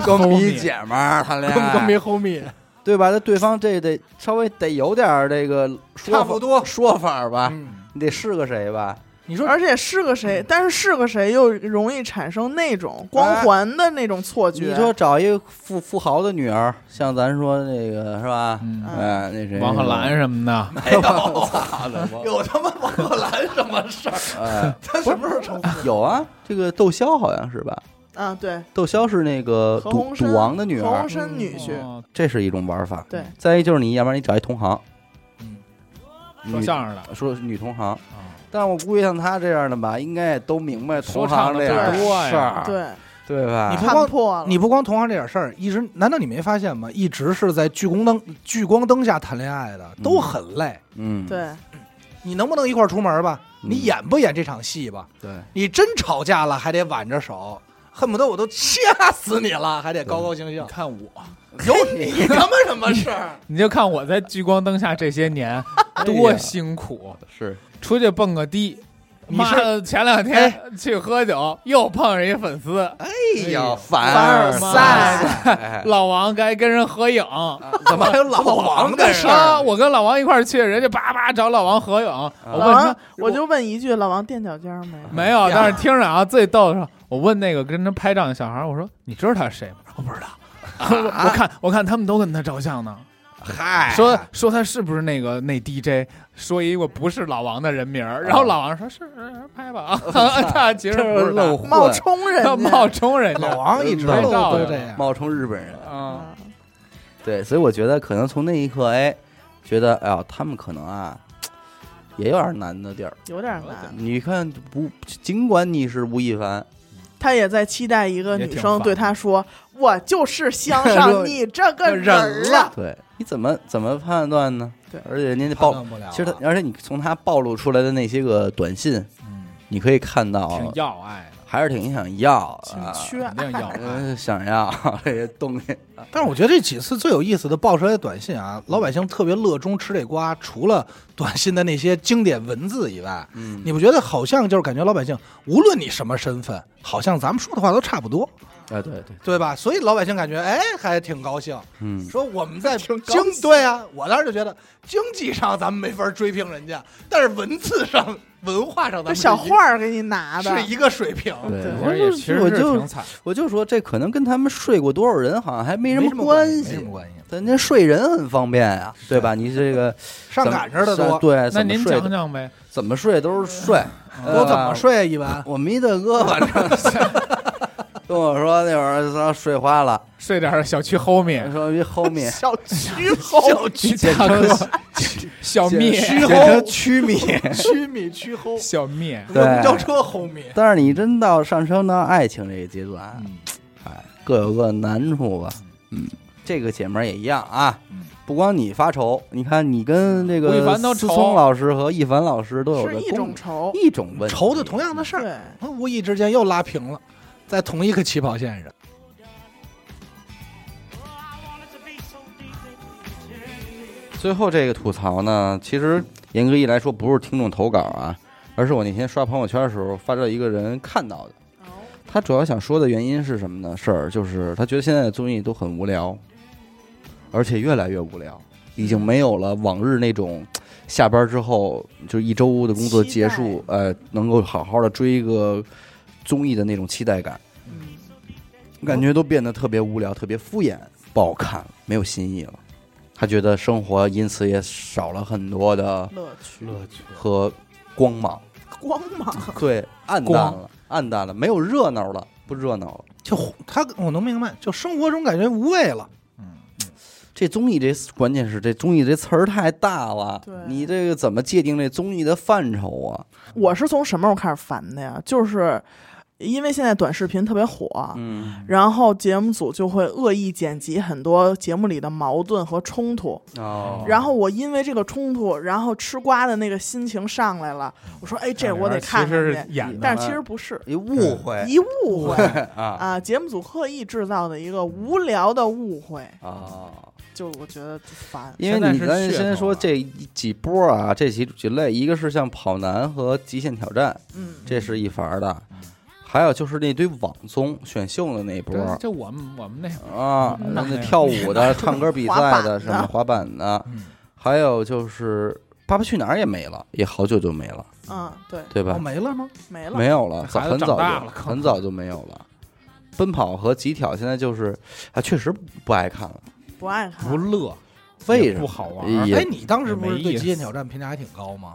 跟一姐们儿谈恋跟跟没爱，后面，对吧？那对方这得稍微得有点儿这个说法差不多。说法吧，嗯。你得是个谁吧？你说而且是个谁，但是是个谁又容易产生那种光环的那种错觉。你说找一个富富豪的女儿，像咱说那个是吧？嗯哎，那谁，王鹤兰什么的，没 有，有他妈王鹤兰什么事儿？哎，他什么时候成？有啊，这个窦骁好像是吧？啊，对，窦骁是那个赌赌王的女儿何鸿，燊女婿，哦这是一种玩法。对，再一就是你要不然你找一同行，嗯说相声的，说女同行，啊但我估计像他这样的吧，应该也都明白同行这样最多呀事儿。对，对吧？你不光破了，你不光同行这点事儿，一直难道你没发现吗？一直是在聚光灯聚光灯下谈恋爱的都很累。嗯，对你能不能一块儿出门吧？嗯你演不演这场戏吧？对，你真吵架了还得挽着手，恨不得我都掐死你了，还得高高兴兴你。看我，有你 他妈什么事儿？你就看我在聚光灯下这些年多辛苦，是出去蹦个迪。妈的，前两天去喝酒，又碰上一粉丝，哎呀，凡凡尔赛赛，老王该跟人合影怎么还有老王的事啊！儿？我跟老王一块儿去，人家叭叭找老王合影。我老王问他，，我就问一句，老王垫脚尖儿没？没有，但是听着啊，最逗的是，我问那个跟他拍照的小孩，我说你知道他是谁吗？我不知道。我我看我看他们都跟他照相呢，嗨说说他是不是那个那 DJ，说一个不是老王的人名儿，然后老王说是是拍吧 啊，他其实冒，充人家，冒充人家老王一直拍都照呀都这样。冒充日本人。啊，对，所以我觉得可能从那一刻，哎，觉得哎呀，他们可能啊，也有点难的地儿。有点难。你看不，尽管你是吴亦凡，他也在期待一个女生对他说：“我就是相 上你这个人了。对，你怎么怎么判断呢？对而且人家判暴。其实他，而且你从他暴露出来的那些个短信，嗯你可以看到挺，要爱的，还是挺想要啊，肯定要 想要 这些东西。但是我觉得这几次最有意思的爆出来的短信啊，老百姓特别乐衷吃这瓜。除了短信的那些经典文字以外，嗯，你不觉得好像就是感觉老百姓，无论你什么身份，好像咱们说的话都差不多，哎，对对，对吧？所以老百姓感觉哎还挺高兴，嗯，说我们在经兴。对啊，我当时就觉得经济上咱们没法追平人家，但是文字上、文化上的这小画儿给你拿的是，一个水平。对对其实也其实我就是挺惨。我就说这可能跟他们睡过多少人好像还没什么关没系什么关系。咱这睡人很方便呀，对吧？你这个 上赶着的多，对，那您讲讲呗？怎么睡都是睡，嗯都怎么睡啊？一般我们一大哥反正 跟我说那会儿他睡花了，睡点儿小区 homie，说一后面小区后小区简称 小灭，简称曲米。曲米曲齁，小灭，对公交车齁灭。但是你真到上升到爱情这个阶段，嗯哎，各有各难处吧。嗯，这个姐们儿也一样啊嗯。不光你发愁，你看你跟这个思聪老师和一凡老师都有是一种愁。一种问题，愁的同样的事儿，对，无意之间又拉平了，在同一个起跑线上。最后这个吐槽呢，其实严格意义来说不是听众投稿啊，而是我那天刷朋友圈的时候发到一个人看到的。他主要想说的原因是什么呢？事儿就是他觉得现在的综艺都很无聊，而且越来越无聊，已经没有了往日那种下班之后就一周的工作结束，呃，能够好好的追一个综艺的那种期待感，嗯，感觉都变得特别无聊、特别敷衍，不好看了，没有新意了。他觉得生活因此也少了很多的乐趣、趣和光芒，光芒，对，暗淡了，暗淡了，没有热闹了，不热闹了。就他，我能明白，就生活中感觉无味了。这综艺这关键是这综艺这词儿太大了对，你这个怎么界定这综艺的范畴啊？我是从什么时候开始烦的呀？就是因为现在短视频特别火，嗯。然后节目组就会恶意剪辑很多节目里的矛盾和冲突，哦。然后我因为这个冲突，然后吃瓜的那个心情上来了，我说哎，这我得看但是其实不是。一误会。一误会。啊。啊！节目组刻意制造的一个无聊的误会，啊！就我觉得就烦。因为现在是你咱先说这几波啊，这几几类，一个是像跑男和极限挑战，嗯，这是一伐儿的，还有就是那堆网综选秀的那一波对，就我们我们那会儿啊，嗯那那跳舞的、唱歌比赛的、什么滑板的，嗯，还有就是《爸爸去哪儿》也没了，也好久就没了，嗯，对，对吧哦，？没了吗？没了。没有了，早很早就了很早就没有了。奔跑和极挑现在就是啊，确实不爱看了。不爱看，不乐，为什么不好玩哎，你当时不是对极限挑战评价还挺高吗？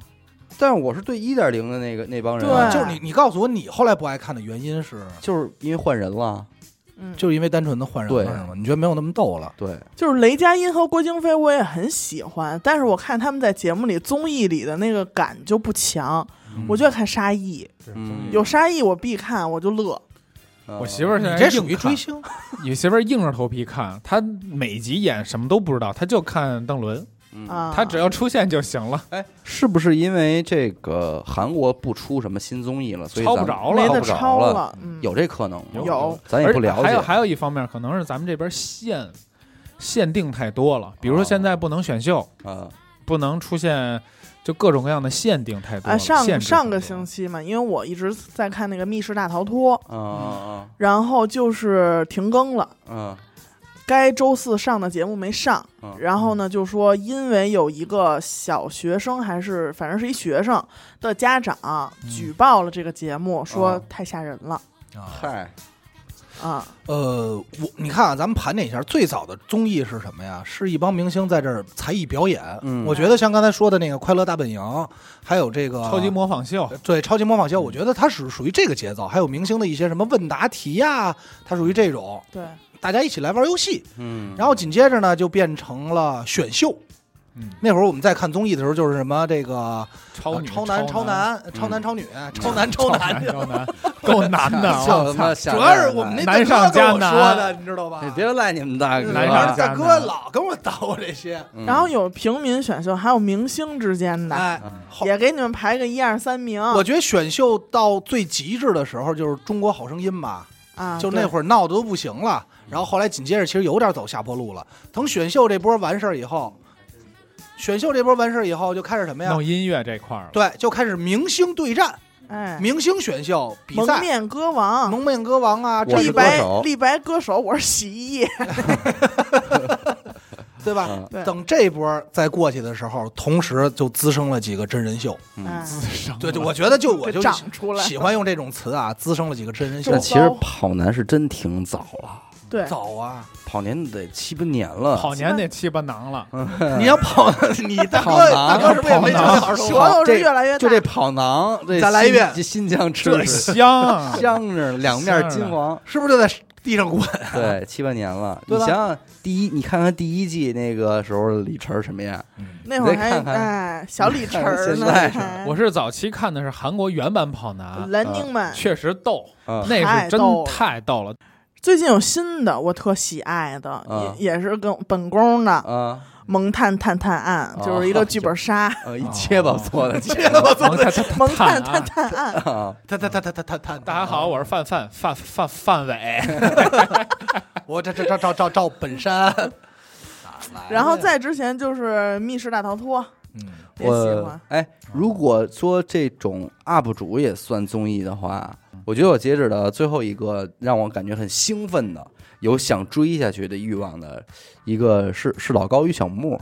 但是我是对一点零的那个那帮人就是你，你告诉我你后来不爱看的原因是，就是因为换人了，嗯，就是因为单纯的换人了对。是吗？你觉得没有那么逗了？对，就是雷佳音和郭京飞，我也很喜欢，但是我看他们在节目里综艺里的那个感就不强。我就爱看沙溢，嗯。有沙溢我必看，我就乐。嗯。我媳妇儿现在属于追星，你媳妇儿硬着头皮看，她每集演什么都不知道，她就看邓伦，嗯啊，他只要出现就行了。哎，是不是因为这个韩国不出什么新综艺了，所以抄不着了。没得抄不着抄了？嗯，有这可能吗？有。咱也不了解。还有还有一方面，可能是咱们这边限限定太多了，比如说哦现在不能选秀，啊，不能出现就各种各样的限定太多啊，上上个星期嘛，因为我一直在看那个《密室大逃脱》，嗯嗯然后就是停更了，嗯该周四上的节目没上，嗯。然后呢就说因为有一个小学生还是反正是一学生的家长嗯举报了这个节目，说啊太吓人了。嗯，嗨，啊，呃，我你看啊，咱们盘点一下，最早的综艺是什么呀？是一帮明星在这儿才艺表演。嗯。我觉得像刚才说的那个《快乐大本营》，还有这个超级模仿秀，对超级模仿秀，我觉得它是属于这个节奏。还有明星的一些什么问答题呀、它属于这种，对，大家一起来玩游戏。嗯，然后紧接着呢，就变成了选秀。嗯，那会儿我们在看综艺的时候，就是什么这个超超男、超男、超男、超女、嗯。超男、超超男。超男，够难的 主要是我们那难上加大哥跟我说的，你知道吧？你别赖你们大哥，大哥老跟我叨我这些，嗯。然后有平民选秀，还有明星之间的，哎，嗯好。也给你们排个一二三名。我觉得选秀到最极致的时候就是《中国好声音》吧，啊，就那会儿闹得都不行了。然后后来紧接着其实有点走下坡路了。等选秀这波完事儿以后，选秀这波完事儿以后就开始什么呀？弄音乐这块儿，对，就开始明星对战、哎，明星选秀比赛，蒙面歌王，蒙面歌王啊，李白手，李白歌手，我是洗衣液，对吧？等这波再过去的时候，同时就滋生了几个真人秀。嗯哎，滋生对对，我觉得就我就就长出来，喜欢用这种词啊，滋生了几个真人秀那。其实跑男是真挺早了，对，早啊！跑年得七八年了。跑年得七八囊了，你要跑，你大跑哥男大哥是不是也没跑男舌？头是越来越大，就这跑囊，这新再来一遍这新疆吃这的香啊！香着呢，两面金黄。是不是就在地上滚？对，七八年了。你想想，第一，你看看第一季那个时候李晨什么样？那会儿还哎小李晨呢，现在。我是早期看的是韩国原版跑男，蓝丁们。确实逗，啊，那是真太逗了。最近有新的，我特喜爱的，啊也也是跟本宫的《啊，萌探探探案》，哦就是一个剧本杀，呃，一结巴做的，结萌探探萌探探探探案。啊，他他他他他他他，大家好，我是范范范范范伟。我这这赵赵赵赵本山，然后再之前就是《密室大逃脱》，嗯，也喜我欢。哎，如果说这种 UP 主也算综艺的话，我觉得我截止的最后一个让我感觉很兴奋的，有想追下去的欲望的一个是是老高与小木。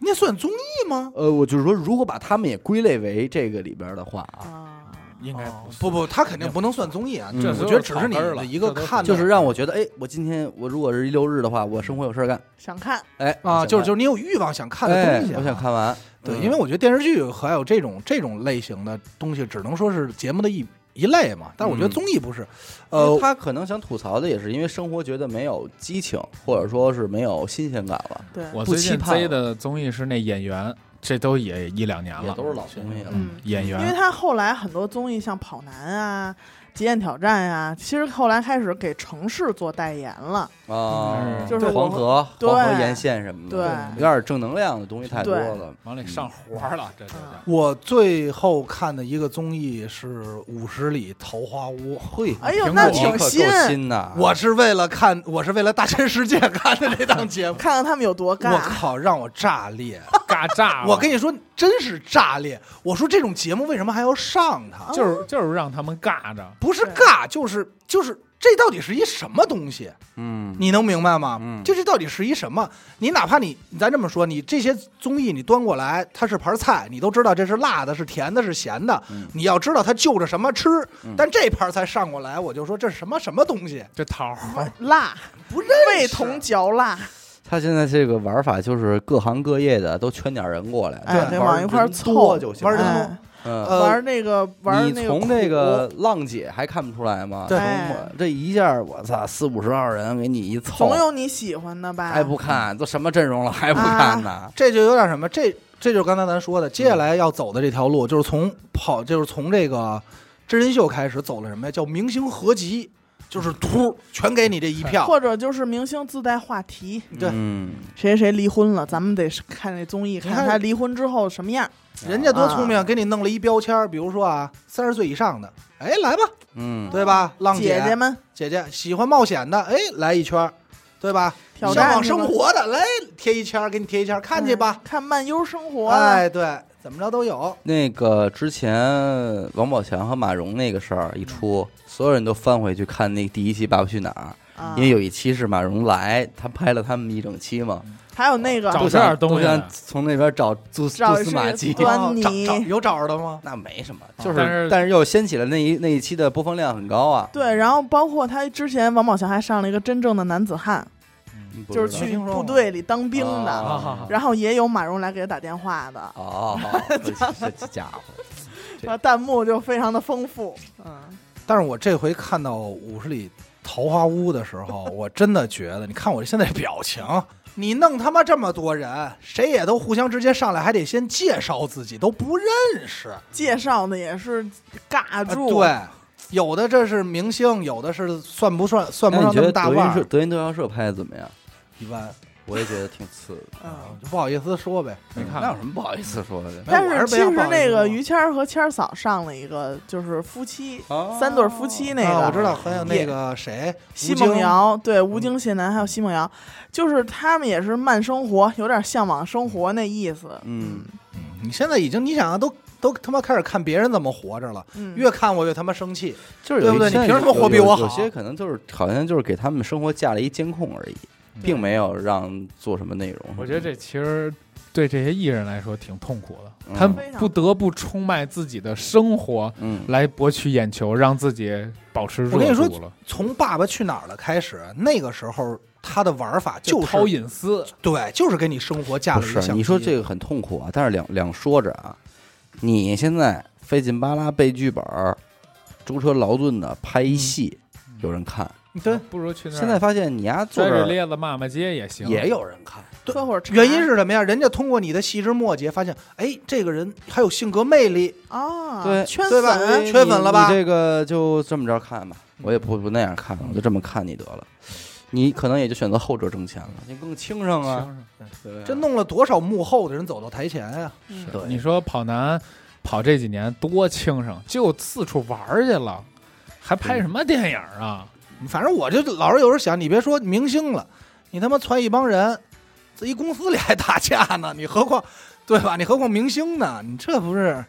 那算综艺吗？呃，我就是说，如果把他们也归类为这个里边的话啊，啊，应该哦不不，他肯定不能算综艺啊。嗯这我觉得只是你的一个看的，就是让我觉得，哎，我今天我如果是一六日的话，我生活有事儿干，想看哎啊，就是就是是你有欲望想看的东西啊，我想看完。对，嗯因为我觉得电视剧还有这种这种类型的东西，只能说是节目的一一类嘛。但是我觉得嗯综艺不是，呃，呃，他可能想吐槽的也是因为生活觉得没有激情，或者说是没有新鲜感了，对，我最近追的综艺是那演员，这都也一两年了，都是老综艺了。嗯，演因为。他后来很多综艺像跑男啊、极限挑战啊，其实后来开始给城市做代言了。啊，嗯就是黄河、黄河沿线什么的，对有点正能量的东西太多了。往里上活儿了，这就叫我最后看的一个综艺是《五十里桃花坞》。嘿，哎呦，那挺可够新，新的。我是为了看，我是为了大千世界看的这档节目。看看他们有多我。靠，让我炸裂！嘎炸。我跟你说，真是炸裂！我说这种节目为什么还要上它？就是就是让他们尬着，不是尬，就是就是这到底是一什么东西？嗯，你能明白吗？嗯就这到底是一什么？你哪怕你咱这么说，你这些综艺你端过来，它是盘菜，你都知道这是辣的，是甜的，是咸的。嗯你要知道它就着什么吃，嗯但这盘菜上过来，我就说这是什么什么东西？这桃儿辣，不认味同嚼蜡，他现在这个玩法就是各行各业的都圈点人过来，哎对往一块儿凑就行。玩人多哎，嗯，呃玩那个玩你那个从这个浪姐还看不出来吗？对从哎我这一下，我操，四五十号人给你一凑总，有你喜欢的吧？还不看，都什么阵容了还不看呢？这就有点什么？这这就是刚才咱说的，接下来要走的这条路，就是从跑，就是从这个真人秀开始走了什么呀？叫明星合集，就是突全给你这一票。或者就是明星自带话题，对。嗯，谁谁离婚了，咱们得看那综艺，看看他离婚之后什么样。人家多聪明，啊。给你弄了一标签儿，比如说啊，三十岁以上的，哎，来吧，嗯，对吧？浪姐。姐们。姐姐喜欢冒险的，哎，来一圈儿，对吧？向往生活的，来贴一签儿，给你贴一签儿，看去吧。嗯。看漫游生活的，哎，对，怎么着都有。那个之前王宝强和马蓉那个事儿一出，所有人都翻回去看那第一期《爸爸去哪儿》，啊。因为有一期是马蓉来，他拍了他们一整期嘛，还有那个找都这儿东西想从那边找蛛找蛛丝马迹。有找着的吗？那没什么，啊就是但是但是又掀起了那一那一期的播放量很高啊，对，然后包括他之前王宝强还上了一个真正的男子汉，就是去部队里当兵啊的，啊然后也有马蓉来给他打电话的，哦，这这家伙，那弹幕就非常的丰富，嗯，但是我这回看到五十里桃花坞的时候，我真的觉得，你看我现在表情，你弄他妈这么多人，谁也都互相直接上来，还得先介绍自己，都不认识。介绍的也是尬啊住，对，有的这是明星，有的是算不算算不上那么那你觉得大腕儿，德云社德云逗笑社拍的怎么样？一般，我也觉得挺次的，嗯。就不好意思说呗。没看那有什么不好意思说的？但是其实那个于于谦儿和谦儿嫂上了一个，就是夫妻哦三对夫妻那啊，个，我知道，还有那个谁，奚梦瑶，对，吴京、谢楠还有奚梦瑶，就是他们也是慢生活，有点向往生活那意思。嗯，你现在已经你想啊，都都他妈开始看别人怎么活着了，嗯，越看我越他妈生气。就是对不对你凭什么活比我好有些可能就是好像就是给他们生活架了一监控而已，并没有让做什么内容。我觉得这其实对这些艺人来说挺痛苦的，嗯他们不得不出卖自己的生活嗯，来博取眼球，让自己保持热我跟你说度了，从《爸爸去哪儿了》开始，那个时候他的玩法就是掏隐私。对，就是给你生活架不是了一。你说这个很痛苦啊，但是两两说着啊，你现在费劲巴拉背剧本，舟车劳顿的拍一戏，有人看。对，不如去那儿现在发现你丫坐着咧子骂骂街也行，也有人看，对会儿。原因是什么呀？人家通过你的细枝末节发现，哎，这个人还有性格魅力，啊，对圈粉，圈粉了吧你这个就这么着看吧，我也不不那样看，我就这么看你得了。你可能也就选择后者挣钱了，你更轻省啊。对这弄了多少幕后的人走到台前呀？嗯对你说跑男跑这几年多轻省，就四处玩去了，还拍什么电影啊？反正我就老是有时候想，你别说明星了，你他妈窜一帮人，这一公司里还打架呢，你何况对吧？你何况明星呢？你这不是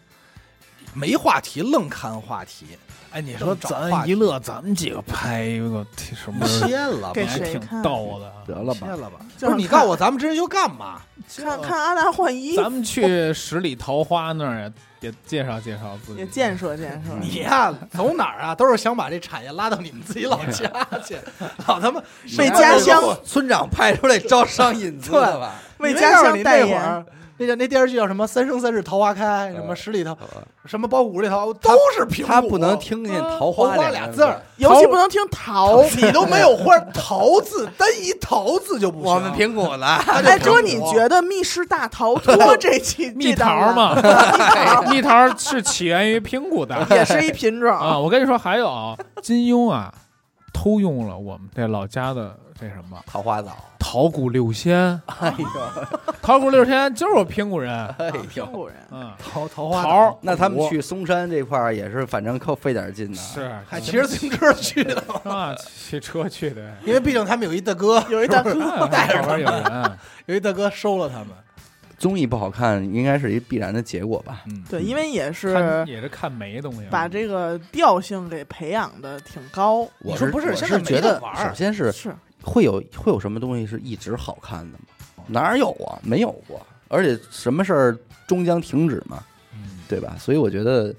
没话题愣看话题？哎，你说咱一乐，咱们几个拍一个什么歇了吧，给还挺谁看逗的。得了吧，歇了吧。就不是你告诉我，咱们之前就干嘛？看看阿达换衣服，咱们去十里桃花那儿也也介绍介绍自己，也建设建设。你呀，走哪儿啊，都是想把这产业拉到你们自己老家去，老他妈为家乡村长派出来招商引资了吧？为家乡代言，你那叫那电视剧叫什么《三生三世桃花开》，什么十里桃，什么包谷里桃，都是苹果。他不能听见桃桃花俩俩字儿，尤其不能听桃。你都没有 花桃字，单一桃字就不行。我们苹果的，哎，哥，你觉得密室大逃脱 这期蜜桃嘛，蜜桃是起源于苹果的也是一品种啊。我跟你说，还有啊金庸啊，偷用了我们这老家的这什么桃花枣。桃谷六仙，哎呦，桃谷六仙就是我平谷人，哎中呦，国人。嗯，桃桃花桃那他们去嵩山这块儿也是，反正靠费点劲呢。是还骑着自行车去的，啊，骑车去的，因为毕竟他们有一大哥，有一大哥，带着边有人，有一大哥收了他们。综艺不好看，应该是一必然的结果吧？嗯，对，因为也看是也是看没东西，把这个调性给培养的挺高。我说不是我现在没是觉得，玩首先是是，会有会有什么东西是一直好看的吗？哪有啊？没有过，而且什么事儿终将停止嘛，嗯对吧？所以我觉得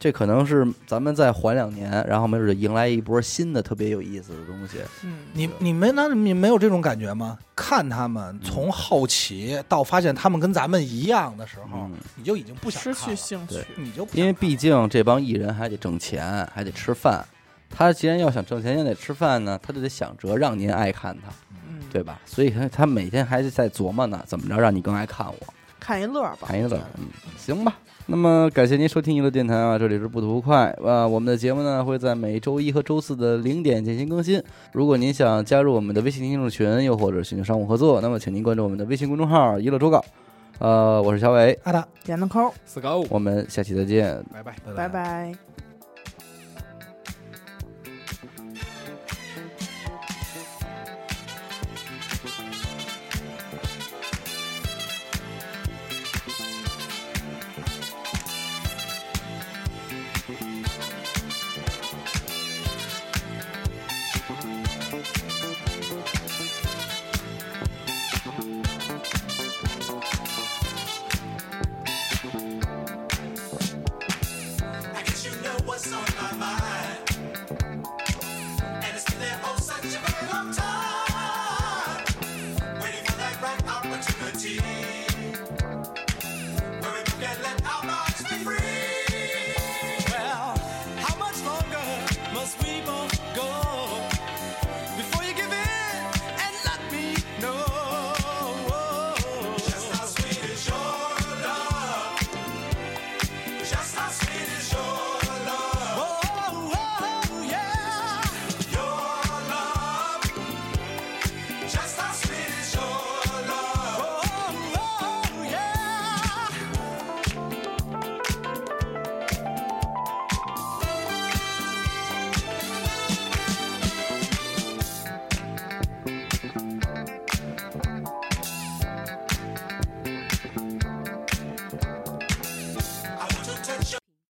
这可能是咱们再缓两年，然后没准就迎来一波新的特别有意思的东西。嗯，你你没那你没有这种感觉吗？看他们从好奇到发现他们跟咱们一样的时候，嗯，你就已经不想失去看了兴趣对。你就不因为毕竟这帮艺人还得挣钱，还得吃饭。他既然要想挣钱，也得吃饭呢，他就得想着让您爱看他，嗯，对吧？所以他他每天还是在琢磨呢，怎么着让你更爱看我。看一乐吧。看一乐，嗯，行吧。那么感谢您收听娱乐电台啊，这里是不吐不快啊。我们的节目呢会在每周一和周四的零点进行更新。如果您想加入我们的微信听众群，又或者寻求商务合作，那么请您关注我们的微信公众号“娱乐周稿”。呃，我是小伟，阿达，点个扣，四个五，我们下期再见。拜拜。拜拜。